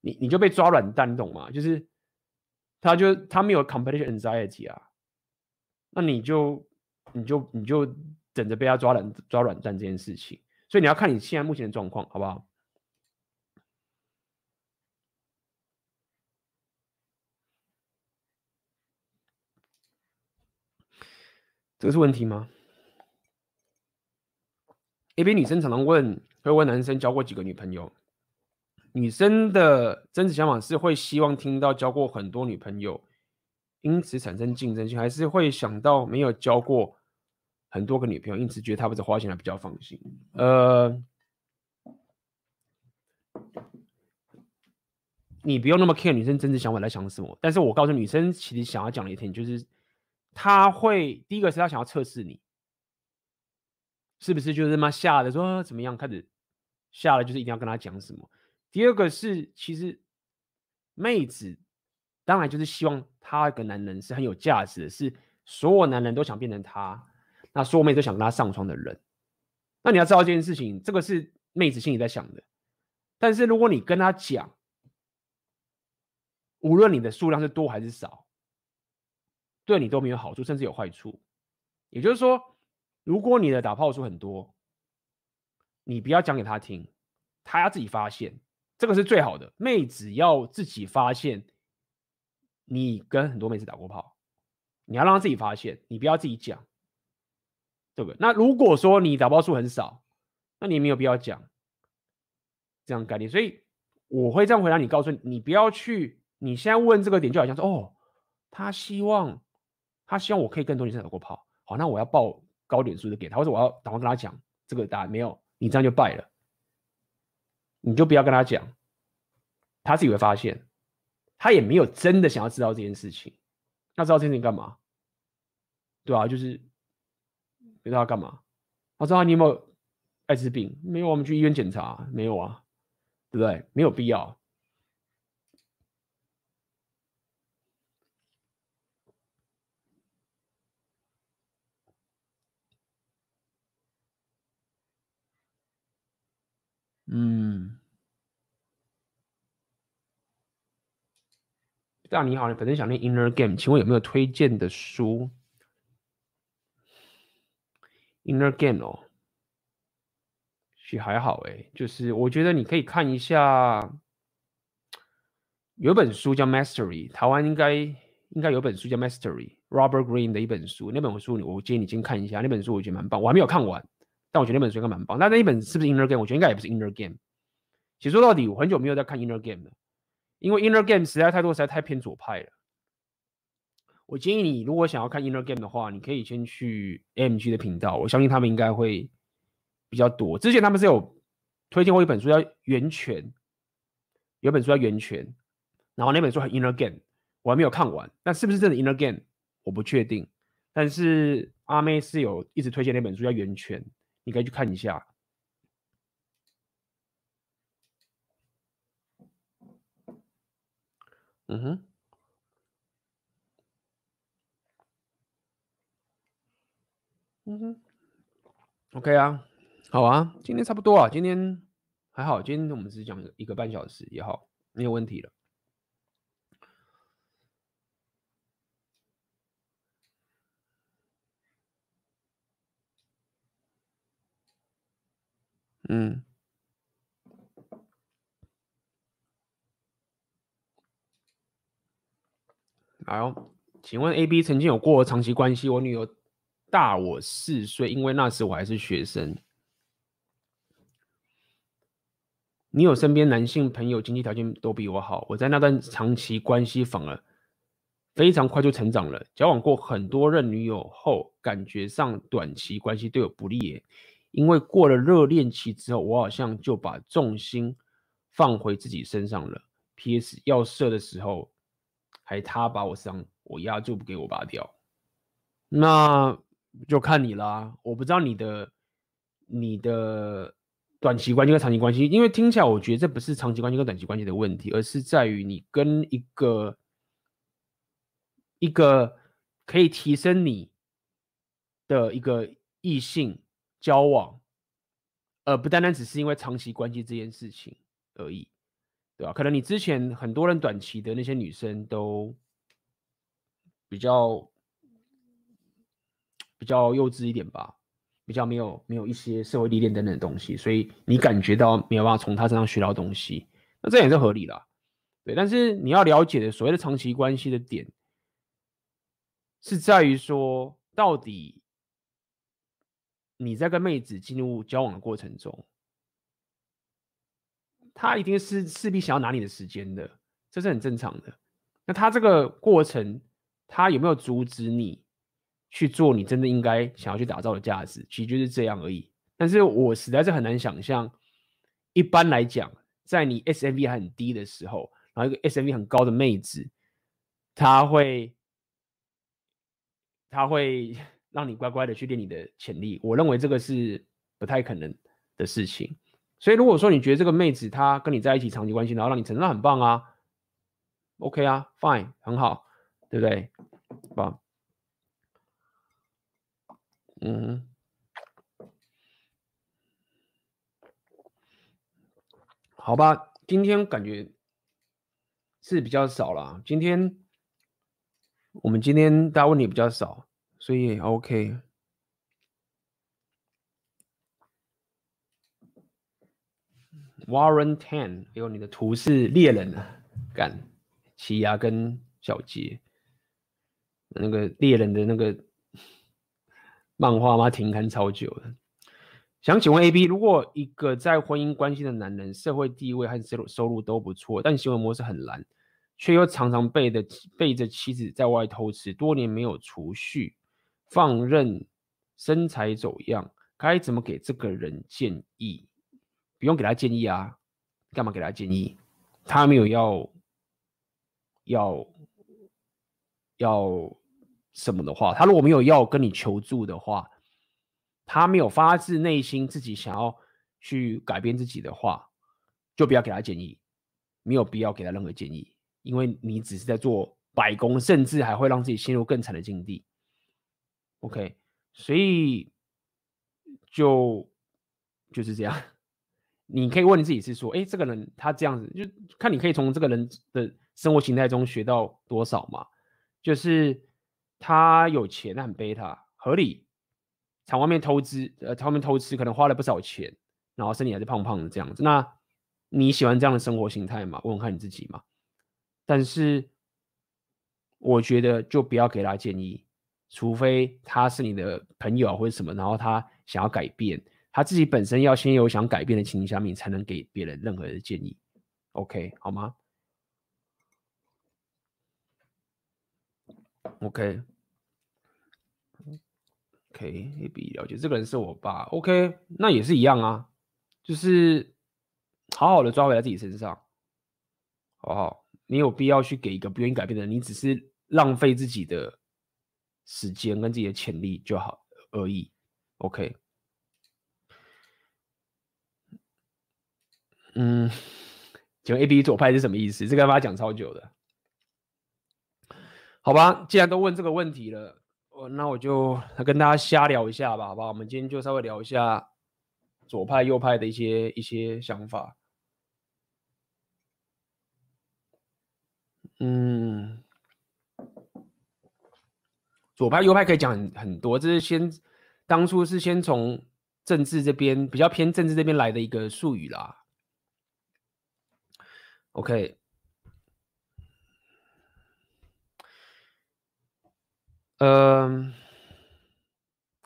你你就被抓软蛋，你懂吗？就是他就他没有 competition anxiety 啊，那你就你就你就等着被他抓软抓软蛋这件事情。所以你要看你现在目前的状况，好不好？这个是问题吗？A B 女生常常问，会问男生交过几个女朋友。女生的真实想法是会希望听到交过很多女朋友，因此产生竞争性，还是会想到没有交过很多个女朋友，因此觉得他们的花钱还比较放心。呃，你不用那么 care 女生真实想法在想什么，但是我告诉女生，其实想要讲的一点就是。他会第一个是他想要测试你，是不是就是他妈吓的说怎么样？开始吓了，就是一定要跟他讲什么。第二个是其实妹子当然就是希望他一个男人是很有价值的，是所有男人都想变成他，那所有妹子都想跟他上床的人。那你要知道这件事情，这个是妹子心里在想的。但是如果你跟他讲，无论你的数量是多还是少。对你都没有好处，甚至有坏处。也就是说，如果你的打炮数很多，你不要讲给他听，他要自己发现，这个是最好的。妹子要自己发现，你跟很多妹子打过炮，你要让她自己发现，你不要自己讲，对不对？那如果说你打炮数很少，那你没有必要讲这样概念。所以我会这样回答你，告诉你，你不要去，你现在问这个点，就好像说，哦，他希望。他希望我可以更多女生打过炮，好，那我要报高点数的给他，或者我要打完跟他讲这个答案没有，你这样就败了，你就不要跟他讲，他自己会发现，他也没有真的想要知道这件事情，那知道这件事情干嘛？对啊，就是不知道他干嘛，他知道你有没有艾滋病？没有，我们去医院检查，没有啊，对不对？没有必要。嗯，大你好，你本身想练 Inner Game，请问有没有推荐的书？Inner Game 哦，其还好诶，就是我觉得你可以看一下，有本书叫 Mastery，台湾应该应该有本书叫 Mastery，Robert Green 的一本书，那本书我建议你先看一下，那本书我觉得蛮棒，我还没有看完。但我觉得那本书应该蛮棒。那那一本是不是 Inner Game？我觉得应该也不是 Inner Game。其实说到底，我很久没有在看 Inner Game 了，因为 Inner Game 实在太多，实在太偏左派了。我建议你，如果想要看 Inner Game 的话，你可以先去 MG 的频道，我相信他们应该会比较多。之前他们是有推荐过一本书叫《源泉》，有本书叫《源泉》，然后那本书很 Inner Game，我还没有看完。但是不是真的 Inner Game，我不确定。但是阿妹是有一直推荐那本书叫《源泉》。你可以去看一下。嗯哼，嗯哼，OK 啊，好啊，今天差不多啊，今天还好，今天我们只讲一个半小时也好，没有问题了。嗯，好，请问 A B 曾经有过长期关系？我女友大我四岁，因为那时我还是学生。你有身边男性朋友经济条件都比我好，我在那段长期关系反而非常快就成长了。交往过很多任女友后，感觉上短期关系对我不利耶，因为过了热恋期之后，我好像就把重心放回自己身上了。P.S. 要射的时候，还他把我伤，我压就不给我拔掉，那就看你啦。我不知道你的你的短期关系跟长期关系，因为听起来我觉得这不是长期关系跟短期关系的问题，而是在于你跟一个一个可以提升你的一个异性交往，而不单单只是因为长期关系这件事情而已。对吧？可能你之前很多人短期的那些女生都比较比较幼稚一点吧，比较没有没有一些社会历练等等的东西，所以你感觉到没有办法从她身上学到东西，那这也是合理的。对，但是你要了解的所谓的长期关系的点，是在于说，到底你在跟妹子进入交往的过程中。他一定是势必想要拿你的时间的，这是很正常的。那他这个过程，他有没有阻止你去做你真的应该想要去打造的价值？其实就是这样而已。但是我实在是很难想象，一般来讲，在你 SMV 还很低的时候，然后一个 SMV 很高的妹子，他会，他会让你乖乖的去练你的潜力。我认为这个是不太可能的事情。所以，如果说你觉得这个妹子她跟你在一起长期关系，然后让你成长很棒啊，OK 啊，Fine，很好，对不对？棒，嗯，好吧，今天感觉是比较少了。今天我们今天大家问题比较少，所以 OK。Warren Ten，哎呦，你的图是猎人啊，干，奇犽跟小杰，那个猎人的那个漫画吗，停刊超久了。想请问 AB，如果一个在婚姻关系的男人，社会地位和收入收入都不错，但行为模式很烂，却又常常背着背着妻子在外偷吃，多年没有储蓄，放任身材走样，该怎么给这个人建议？不用给他建议啊，干嘛给他建议？他没有要要要什么的话，他如果没有要跟你求助的话，他没有发自内心自己想要去改变自己的话，就不要给他建议，没有必要给他任何建议，因为你只是在做白工，甚至还会让自己陷入更惨的境地。OK，所以就就是这样。你可以问你自己是说，哎，这个人他这样子，就看你可以从这个人的生活形态中学到多少嘛？就是他有钱，他很贝塔，合理。在外面偷吃，呃，在外面偷吃，可能花了不少钱，然后身体还是胖胖的这样子。那你喜欢这样的生活形态吗？问问看你自己嘛。但是我觉得就不要给他建议，除非他是你的朋友或者什么，然后他想要改变。他自己本身要先有想改变的情形下面，才能给别人任何的建议。OK，好吗？OK，OK，可以了解这个人是我爸。OK，那也是一样啊，就是好好的抓回来自己身上，好不好？你有必要去给一个不愿意改变的人，你只是浪费自己的时间跟自己的潜力就好而已。OK。嗯，请问 A B 左派是什么意思？这个他讲超久的，好吧？既然都问这个问题了，我那我就跟大家瞎聊一下吧，好吧？我们今天就稍微聊一下左派、右派的一些一些想法。嗯，左派、右派可以讲很很多，这是先当初是先从政治这边比较偏政治这边来的一个术语啦。OK，嗯，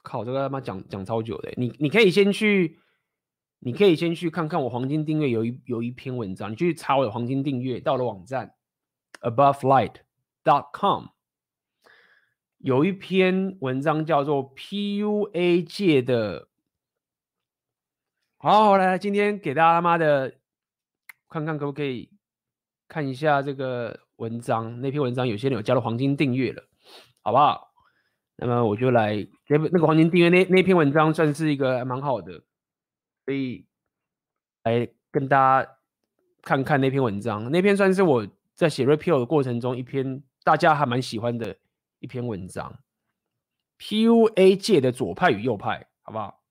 靠，这个他妈讲讲超久的，你你可以先去，你可以先去看看我黄金订阅有一有一篇文章，你去查我的黄金订阅，到了网站 abovelight.com，有一篇文章叫做 PUA 界的。好，好，来，今天给大家他妈的看看可不可以看一下这个文章。那篇文章有些人有加入黄金订阅了，好不好？那么我就来那那个黄金订阅那那篇文章算是一个蛮好的，所以来跟大家看看那篇文章。那篇算是我在写 repeal 的过程中一篇大家还蛮喜欢的一篇文章。PUA 界的左派与右派，好不好？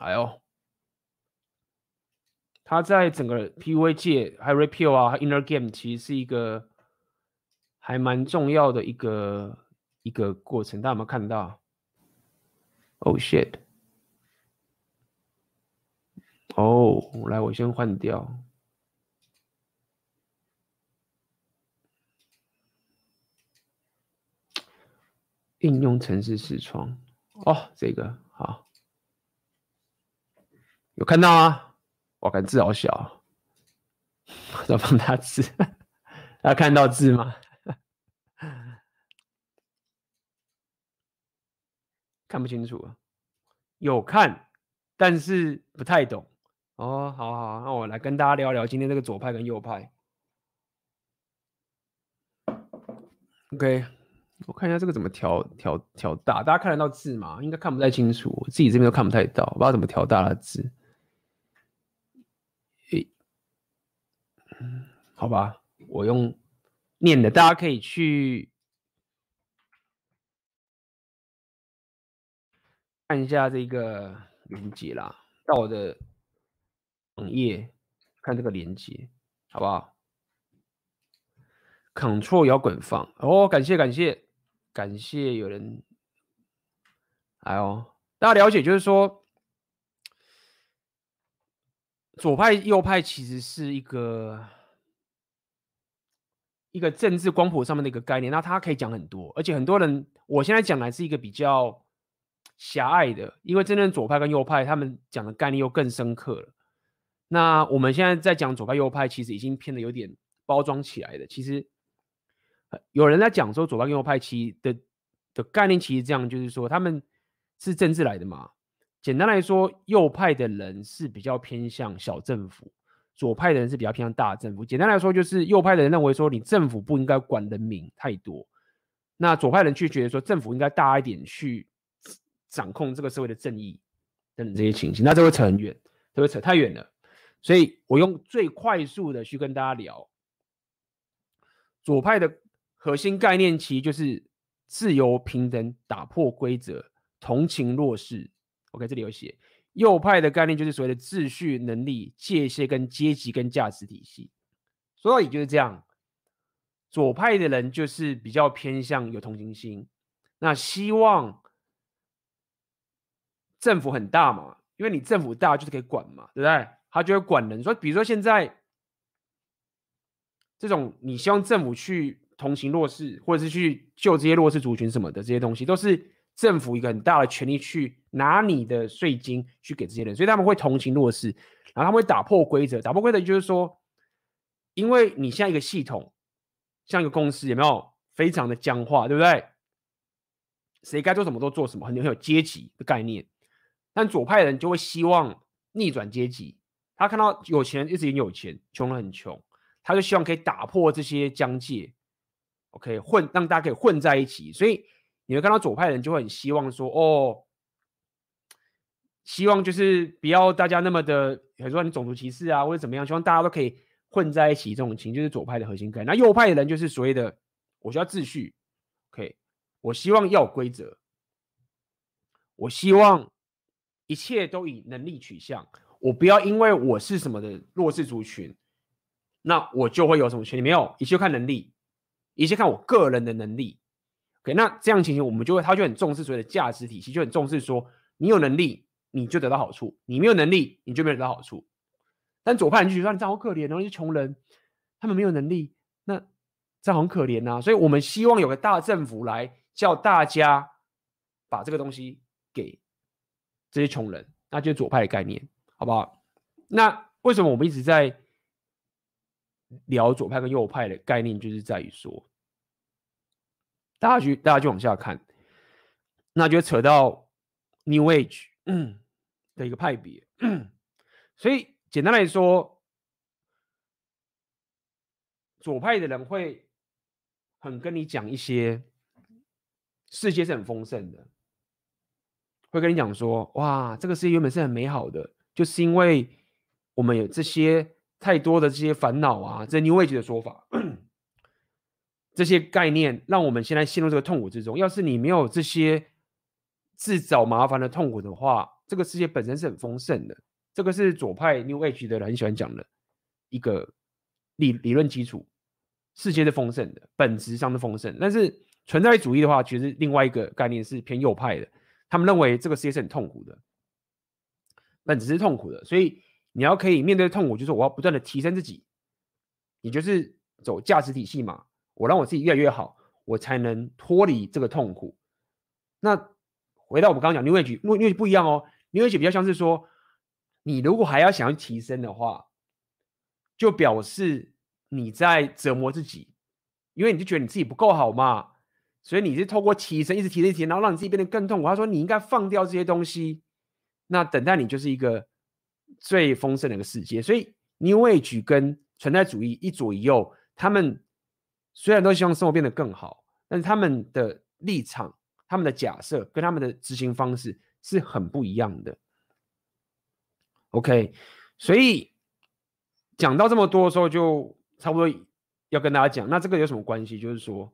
哎呦，他在整个 PUA 界还有 repeal 啊，inner game 其实是一个还蛮重要的一个一个过程。大家有没有看到？Oh shit！哦，来，我先换掉应用程式视窗。哦，这个好。有看到啊？我看字好小，[laughs] 要放大字。[laughs] 大家看到字吗？看不清楚啊。有看，但是不太懂。哦，好好，那我来跟大家聊聊今天这个左派跟右派。OK，我看一下这个怎么调调调大，大家看得到字吗？应该看不太清楚，我自己这边都看不太到，不知道怎么调大的字。嗯，好吧，我用念的，大家可以去看一下这个连接啦，到我的网页看这个连接，好不好？Ctrl 摇滚放哦，感谢感谢感谢有人，哎呦，大家了解就是说。左派、右派其实是一个一个政治光谱上面的一个概念，那它可以讲很多，而且很多人我现在讲的是一个比较狭隘的，因为真正左派跟右派他们讲的概念又更深刻了。那我们现在在讲左派、右派，其实已经偏的有点包装起来的。其实有人在讲说左派跟右派其的的概念其实这样，就是说他们是政治来的嘛。简单来说，右派的人是比较偏向小政府，左派的人是比较偏向大政府。简单来说，就是右派的人认为说，你政府不应该管人民太多，那左派人却觉得说，政府应该大一点去掌控这个社会的正义等等这些情形。那这会扯很远，这会扯太远了。所以我用最快速的去跟大家聊，左派的核心概念其实就是自由、平等、打破规则、同情弱势。OK，这里有写右派的概念就是所谓的秩序、能力、界限跟阶级跟价值体系，所以就是这样。左派的人就是比较偏向有同情心，那希望政府很大嘛，因为你政府大就是可以管嘛，对不对？他就会管人，说比如说现在这种你希望政府去同情弱势，或者是去救这些弱势族群什么的这些东西，都是。政府一个很大的权力去拿你的税金去给这些人，所以他们会同情弱势，然后他们会打破规则。打破规则就是说，因为你像一个系统，像一个公司，有没有非常的僵化，对不对？谁该做什么都做什么，很有很有阶级的概念。但左派人就会希望逆转阶级，他看到有钱人一直很有钱，穷人很穷，他就希望可以打破这些疆界，OK，混让大家可以混在一起，所以。你会看到左派人就会很希望说，哦，希望就是不要大家那么的，比如说你种族歧视啊，或者怎么样，希望大家都可以混在一起，这种情就是左派的核心概念。那右派的人就是所谓的，我需要秩序，OK，我希望要有规则，我希望一切都以能力取向，我不要因为我是什么的弱势族群，那我就会有什么权利？没有，一切看能力，一切看我个人的能力。OK，那这样情形，我们就会，他就很重视所谓的价值体系，就很重视说，你有能力你就得到好处，你没有能力你就没有得到好处。但左派人就觉得你这样好可怜，然后那些穷人，他们没有能力，那这样很可怜呐。所以我们希望有个大政府来叫大家把这个东西给这些穷人，那就是左派的概念，好不好？那为什么我们一直在聊左派跟右派的概念，就是在于说。大家去大家就往下看，那就扯到 New Age [clears throat] 的一个派别。所以简单来说，左派的人会很跟你讲一些世界是很丰盛的，会跟你讲说，哇，这个世界原本是很美好的，就是因为我们有这些太多的这些烦恼啊，这 New Age 的说法。[clears throat] 这些概念让我们现在陷入这个痛苦之中。要是你没有这些自找麻烦的痛苦的话，这个世界本身是很丰盛的。这个是左派 New Age 的人很喜欢讲的一个理理论基础。世界是丰盛的，本质上是丰盛。但是存在主义的话，其实另外一个概念是偏右派的。他们认为这个世界是很痛苦的，本质是痛苦的。所以你要可以面对痛苦，就是我要不断的提升自己。你就是走价值体系嘛。我让我自己越来越好，我才能脱离这个痛苦。那回到我们刚刚讲 New Age，New Age 不一样哦。New Age 比较像是说，你如果还要想要提升的话，就表示你在折磨自己，因为你就觉得你自己不够好嘛，所以你是透过提升，一直提升，提升，然后让你自己变得更痛苦。他说你应该放掉这些东西，那等待你就是一个最丰盛的一个世界。所以 New Age 跟存在主义一左一右，他们。虽然都希望生活变得更好，但是他们的立场、他们的假设跟他们的执行方式是很不一样的。OK，所以讲到这么多的时候，就差不多要跟大家讲，那这个有什么关系？就是说，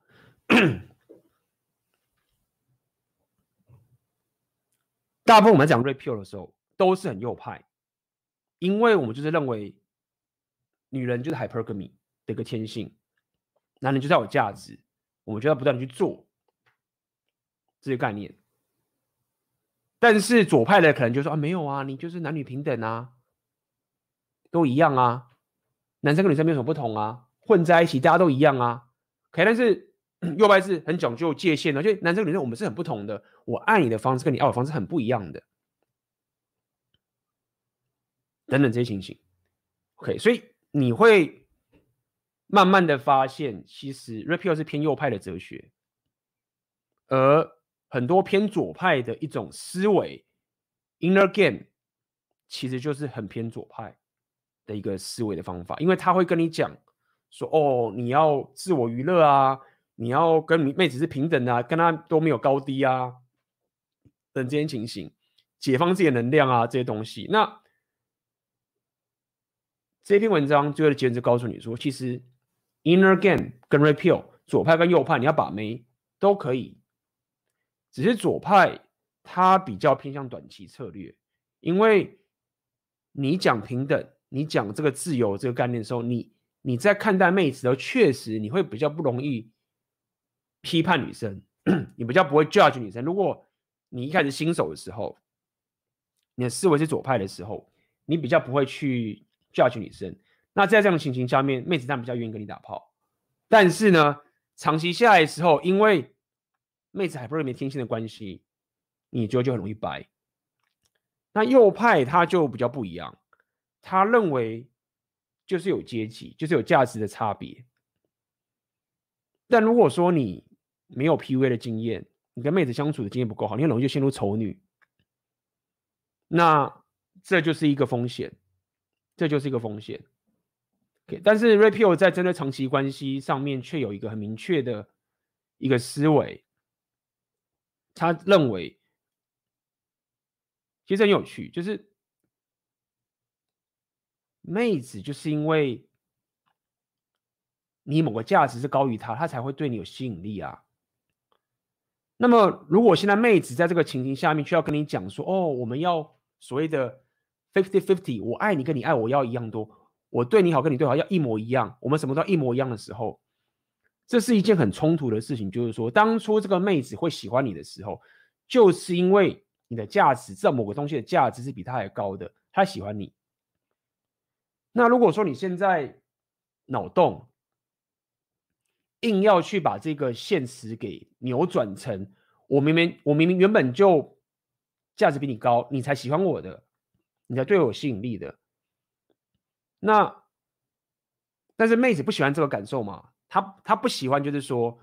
[coughs] 大部分我们讲 Red Pill 的时候都是很右派，因为我们就是认为女人就是 Hypergamy 的一个天性。男人就是要有价值，我们就要不断的去做这些概念。但是左派的可能就说啊，没有啊，你就是男女平等啊，都一样啊，男生跟女生没有什么不同啊，混在一起大家都一样啊。可以，但是 [clears throat] 右派是很讲究界限的，就男生跟女生我们是很不同的，我爱你的方式跟你爱我的方式很不一样的，等等这些情形。OK，所以你会。慢慢的发现，其实 Red Pill 是偏右派的哲学，而很多偏左派的一种思维，Inner Game，其实就是很偏左派的一个思维的方法，因为他会跟你讲说，哦，你要自我娱乐啊，你要跟妹子是平等的啊，跟他都没有高低啊，等这些情形，解放自己的能量啊，这些东西。那这篇文章最后的结论就告诉你说，其实。Inner Game 跟 repeal 左派跟右派，你要把妹都可以，只是左派他比较偏向短期策略，因为你讲平等，你讲这个自由这个概念的时候，你你在看待妹子的时候，确实你会比较不容易批判女生，[clears throat] 你比较不会 judge 女生。如果你一开始新手的时候，你的思维是左派的时候，你比较不会去教训女生。那在这样的情形下面，妹子当然比较愿意跟你打炮，但是呢，长期下来的时候，因为妹子还不是没天性的关系，你就就很容易掰。那右派他就比较不一样，他认为就是有阶级，就是有价值的差别。但如果说你没有 PUA 的经验，你跟妹子相处的经验不够好，你很容易就陷入丑女。那这就是一个风险，这就是一个风险。但是 Red Pill 在针对长期关系上面却有一个很明确的一个思维，他认为其实很有趣，就是妹子就是因为你某个价值是高于他，他才会对你有吸引力啊。那么如果现在妹子在这个情形下面，却要跟你讲说：“哦，我们要所谓的 fifty fifty，我爱你跟你爱我要一样多。”我对你好，跟你对好要一模一样，我们什么都要一模一样的时候，这是一件很冲突的事情。就是说，当初这个妹子会喜欢你的时候，就是因为你的价值，这某个东西的价值是比她还高的，她喜欢你。那如果说你现在脑洞硬要去把这个现实给扭转成，我明明我明明原本就价值比你高，你才喜欢我的，你才对我有吸引力的。那，但是妹子不喜欢这个感受嘛？她她不喜欢，就是说，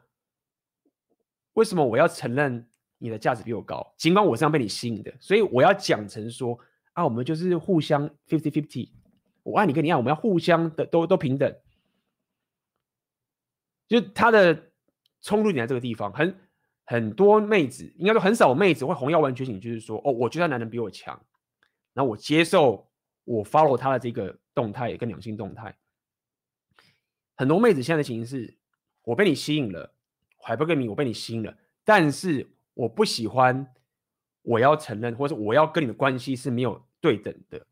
为什么我要承认你的价值比我高？尽管我是这样被你吸引的，所以我要讲成说啊，我们就是互相 fifty fifty，我爱你跟你爱，我们要互相的都都平等。就他的冲突点在这个地方，很很多妹子，应该说很少妹子会红药丸觉醒，就是说哦，我觉得男人比我强，然后我接受我 follow 他的这个动态跟两性动态。很多妹子现在的情形是，我被你吸引了，怀不跟你，我被你吸引了，但是我不喜欢，我要承认，或者我要跟你的关系是没有对等的。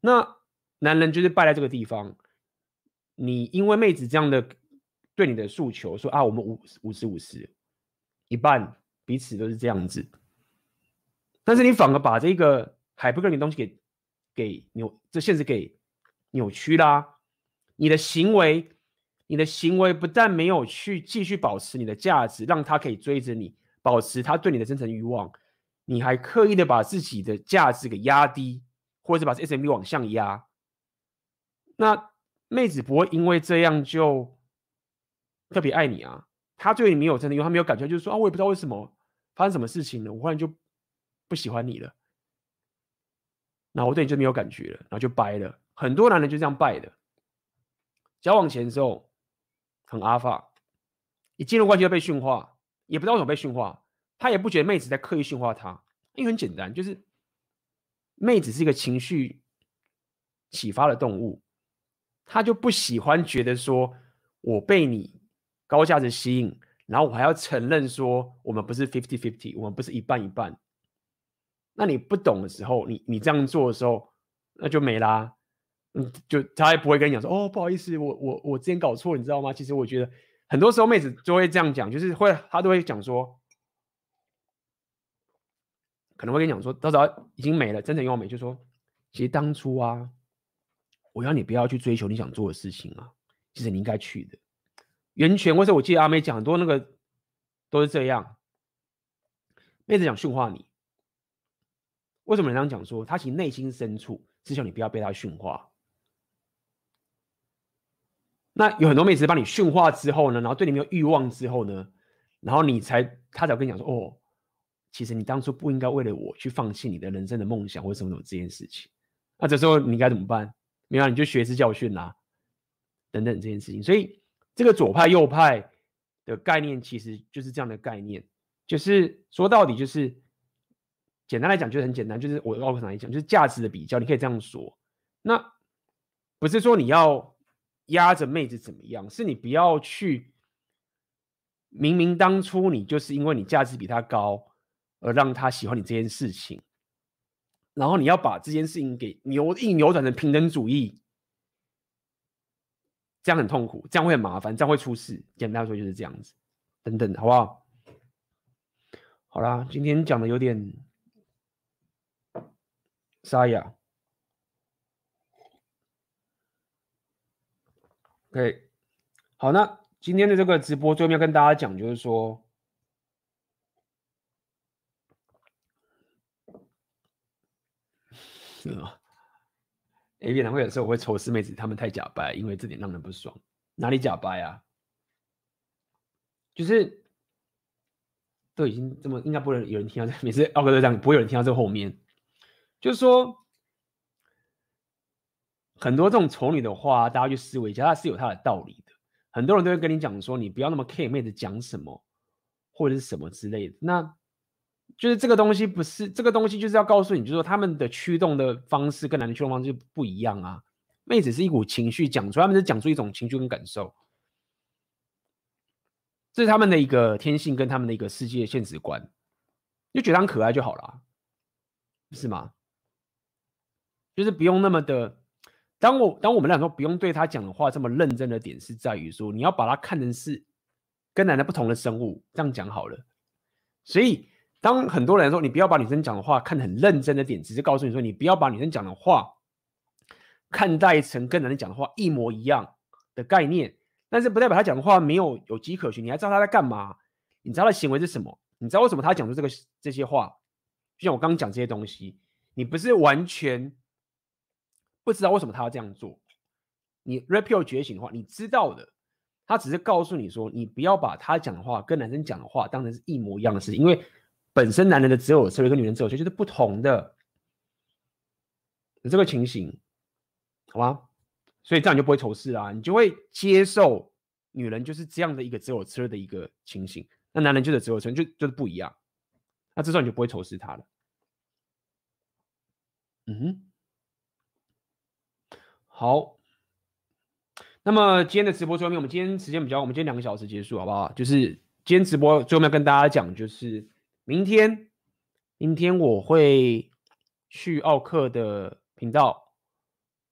那男人就是败在这个地方。你因为妹子这样的对你的诉求，说啊，我们五五十五十，一半彼此都是这样子，但是你反而把这个还不跟你东西给给扭，这现实给扭曲啦，你的行为。你的行为不但没有去继续保持你的价值，让他可以追着你，保持他对你的真诚欲望，你还刻意的把自己的价值给压低，或者是把 SMV 往上压。那妹子不会因为这样就特别爱你啊？他对你没有真的，因为他没有感觉，就是说啊，我也不知道为什么发生什么事情了，我忽然就不喜欢你了，那我对你就没有感觉了，然后就掰了。很多男人就这样掰的，交往前的时候。很阿法，一进入关系就被驯化，也不知道为什么被驯化，他也不觉得妹子在刻意驯化他，因为很简单，就是妹子是一个情绪启发的动物，他就不喜欢觉得说我被你高价值吸引，然后我还要承认说我们不是 fifty fifty，我们不是一半一半。那你不懂的时候，你你这样做的时候，那就没啦。嗯，就他也不会跟你讲说，哦，不好意思，我我我之前搞错，你知道吗？其实我觉得很多时候妹子就会这样讲，就是会他都会讲说，可能会跟你讲说，到时候已经没了，真诚欲望没，就说，其实当初啊，我要你不要去追求你想做的事情啊，其实你应该去的。源泉，或者我记得阿妹讲很多那个都是这样，妹子想驯化你，为什么人这样讲说？他其实内心深处只想你不要被他驯化。那有很多妹子帮你驯化之后呢，然后对你没有欲望之后呢，然后你才他才会跟你讲说，哦，其实你当初不应该为了我去放弃你的人生的梦想或什么什么这件事情。那这时候你该怎么办？没有，你就学识教训啦、等等这件事情。所以这个左派右派的概念其实就是这样的概念，就是说到底就是简单来讲就是很简单，就是我奥克上来讲就是价值的比较，你可以这样说。那不是说你要。压着妹子怎么样？是你不要去，明明当初你就是因为你价值比他高，而让他喜欢你这件事情，然后你要把这件事情给扭一扭转成平等主义，这样很痛苦，这样会很麻烦，这样会出事。简单说就是这样子，等等，好不好？好啦，今天讲的有点沙哑。OK，好，那今天的这个直播最后面要跟大家讲，就是说，[laughs] 是吗？A B 男会有时候我会仇视妹子，他们太假掰，因为这点让人不爽。哪里假掰啊？就是都已经这么，应该不会有人听到这，每次奥哥都这样，不会有人听到这后面，就是说。很多这种丑女的话，大家去思维一下，它是有它的道理的。很多人都会跟你讲说，你不要那么 care 妹子讲什么，或者是什么之类的。那就是这个东西不是这个东西，就是要告诉你，就是说他们的驱动的方式跟男人驱动方式就不一样啊。妹子是一股情绪讲出来，他们是讲出一种情绪跟感受，这是他们的一个天性跟他们的一个世界现实观，就觉得很可爱就好了，是吗？就是不用那么的。当我当我们来说不用对他讲的话这么认真的点是在于说，你要把他看成是跟男人不同的生物，这样讲好了。所以当很多人说你不要把女生讲的话看得很认真的点，只是告诉你说你不要把女生讲的话看待成跟男人讲的话一模一样的概念，但是不代表他讲的话没有有迹可循，你还知道他在干嘛？你知道他的行为是什么？你知道为什么他讲出这个这些话？就像我刚刚讲这些东西，你不是完全。不知道为什么他要这样做。你 Red Pill 觉醒的话，你知道的，他只是告诉你说，你不要把他讲的话跟男生讲的话当成是一模一样的事情，因为本身男人的择偶策略跟女人择偶策略就是不同的，有这个情形，好吗？所以这样你就不会仇视啦，你就会接受女人就是这样的一个择偶策略的一个情形，那男人就是择偶策略就就是不一样，那这时候你就不会仇视他了。嗯哼，好。那么今天的直播最后面，我们今天时间比较，我们今天两个小时结束，好不好？就是今天直播最后面跟大家讲，就是明天，明天我会去奥克的频道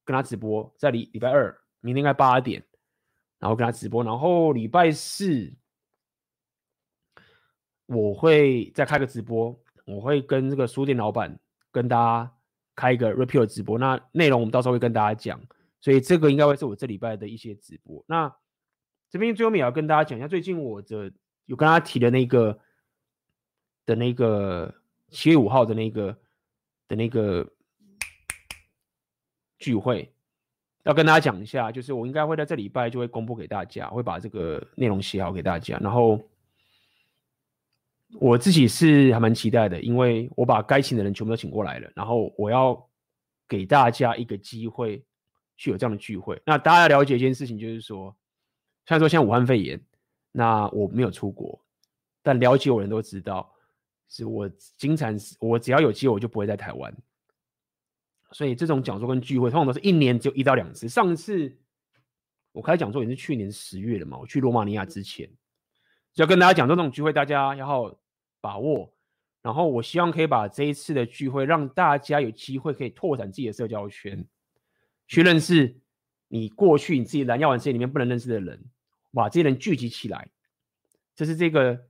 跟他直播，在礼礼拜二，明天应该八点，然后跟他直播，然后礼拜四我会再开个直播，我会跟这个书店老板跟大家开一个 repeal 直播，那内容我们到时候会跟大家讲。所以这个应该会是我这礼拜的一些直播。那这边最后面也要跟大家讲一下，最近我的有跟大家提的那个的那个七月五号的那个的那个聚会，要跟大家讲一下，就是我应该会在这礼拜就会公布给大家，会把这个内容写好给大家。然后我自己是还蛮期待的，因为我把该请的人全部都请过来了，然后我要给大家一个机会。去有这样的聚会，那大家要了解一件事情，就是说，虽然说现在武汉肺炎，那我没有出国，但了解我的人都知道，是我经常，我只要有机会，我就不会在台湾。所以这种讲座跟聚会，通常都是一年只有一到两次。上次我开讲座也是去年十月了嘛，我去罗马尼亚之前，就要跟大家讲，这种聚会大家要好把握。然后我希望可以把这一次的聚会，让大家有机会可以拓展自己的社交圈。去认识你过去你自己蓝药丸世界里面不能认识的人，把这些人聚集起来，这是这个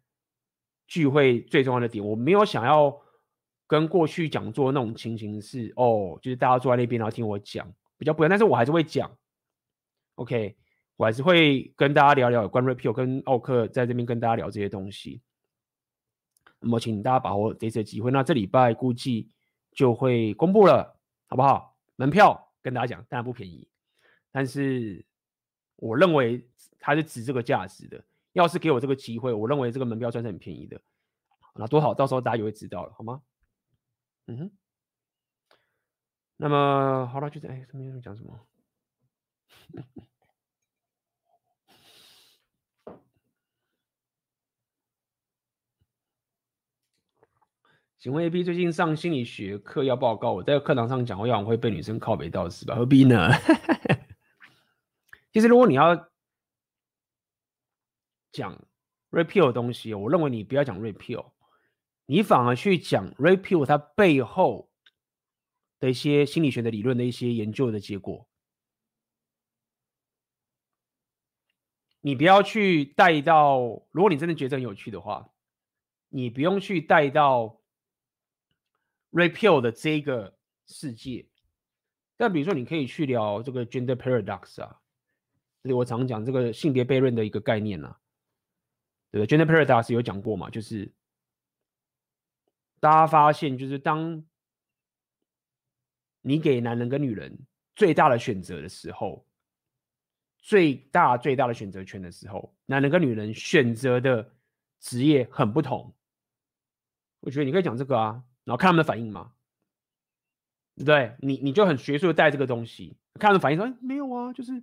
聚会最重要的点。我没有想要跟过去讲座那种情形是哦，就是大家坐在那边然后听我讲，比较不一样。但是我还是会讲，OK，我还是会跟大家聊聊有关 Repeal 跟奥克在这边跟大家聊这些东西。那么请大家把握这次机会，那这礼拜估计就会公布了，好不好？门票。跟大家讲，当然不便宜，但是我认为它是值这个价值的。要是给我这个机会，我认为这个门票算是很便宜的。那多好，到时候大家就会知道了，好吗？嗯哼。那么好了，就这。哎，这边讲什么？请问 AB 最近上心理学课要报告，我在课堂上讲，我往往会被女生靠北到死吧？何必呢？[laughs] 其实如果你要讲 repeal 的东西，我认为你不要讲 repeal，你反而去讲 repeal 它背后的一些心理学的理论的一些研究的结果。你不要去带到，如果你真的觉得很有趣的话，你不用去带到。Repeal 的这个世界，但比如说，你可以去聊这个 gender paradox 啊，就是我常讲这个性别悖论的一个概念啊，对？gender paradox 有讲过嘛？就是大家发现，就是当你给男人跟女人最大的选择的时候，最大最大的选择权的时候，男人跟女人选择的职业很不同。我觉得你可以讲这个啊。然后看他们的反应嘛，对？你你就很学术的带这个东西，看他们反应说，哎，没有啊，就是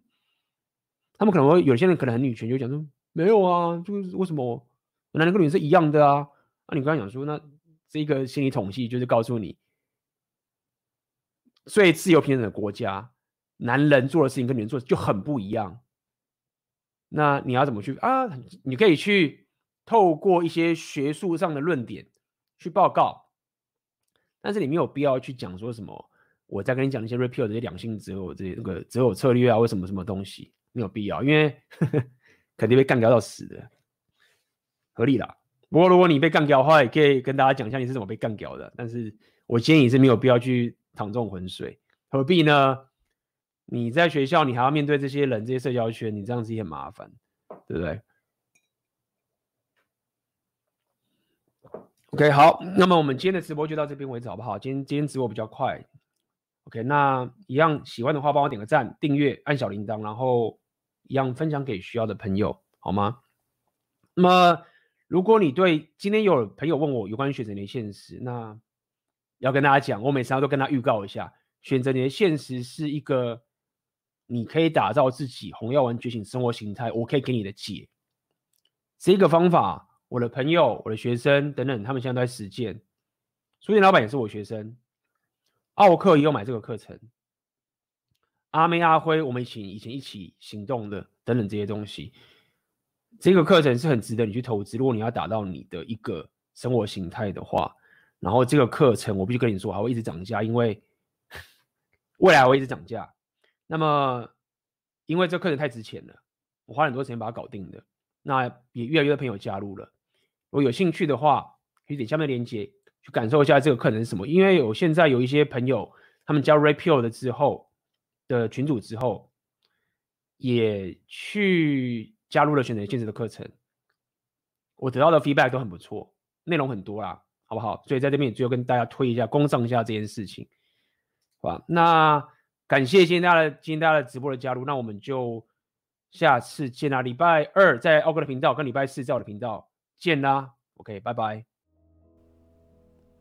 他们可能会有些人可能很女权，就讲说没有啊，就是为什么男人跟女人是一样的啊？那、你刚才讲说，那这个心理统计就是告诉你，最自由平等的国家，男人做的事情跟女人做的就很不一样。那你要怎么去啊？你可以去透过一些学术上的论点去报告。但是你没有必要去讲说什么，我在跟你讲那些 repeal 这些两性择偶这些那个择偶策略啊，或什么什么东西，没有必要，因为 [laughs] 肯定被干掉到死的，合理啦。不过如果你被干掉的话，也可以跟大家讲一下你是怎么被干掉的。但是我建议你是没有必要去淌这种浑水，何必呢？你在学校你还要面对这些人，这些社交圈，你这样子也很麻烦，对不对？OK，好，那么我们今天的直播就到这边为止，好不好？今天今天直播比较快。OK，那一样喜欢的话，帮我点个赞、订阅、按小铃铛，然后一样分享给需要的朋友，好吗？那么，如果你对今天有朋友问我有关于选择你的现实，那要跟大家讲，我每次都跟他预告一下，选择你的现实是一个你可以打造自己红药丸觉醒生活形态，我可以给你的解。这个方法，我的朋友、我的学生等等，他们现在都在实践。书店老板也是我学生，奥克也有买这个课程。阿妹、阿辉，我们一起以前一起行动的等等这些东西，这个课程是很值得你去投资。如果你要达到你的一个生活形态的话，然后这个课程我必须跟你说还会一直涨价，因为未来会一直涨价。那么因为这课程太值钱了，我花很多时间把它搞定的。那也越来越多朋友加入了。如果有兴趣的话，可以点下面链接去感受一下这个课程是什么。因为有现在有一些朋友，他们加入 Red Pill 的之后。的群组之后，也去加入了选择现实的课程，我得到的 feedback 都很不错，内容很多啦，好不好？所以在这边也最后跟大家推一下，公上一下这件事情，好吧？那感谢今天大家的今天大家的直播的加入，那我们就下次见啦，礼拜二在奥哥的频道，跟礼拜四在我的频道见啦，OK，拜拜。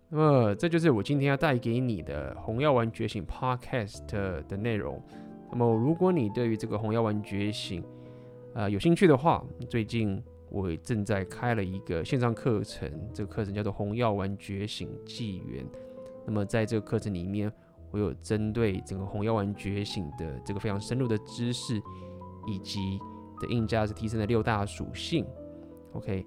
那么，这就是我今天要带给你的红药丸觉醒 Podcast 的内容。那么，如果你对于这个红药丸觉醒，呃，有兴趣的话，最近我正在开了一个线上课程，这个课程叫做红药丸觉醒纪元。那么，在这个课程里面，我有针对整个红药丸觉醒的这个非常深入的知识，以及的硬价值提升的六大属性。OK。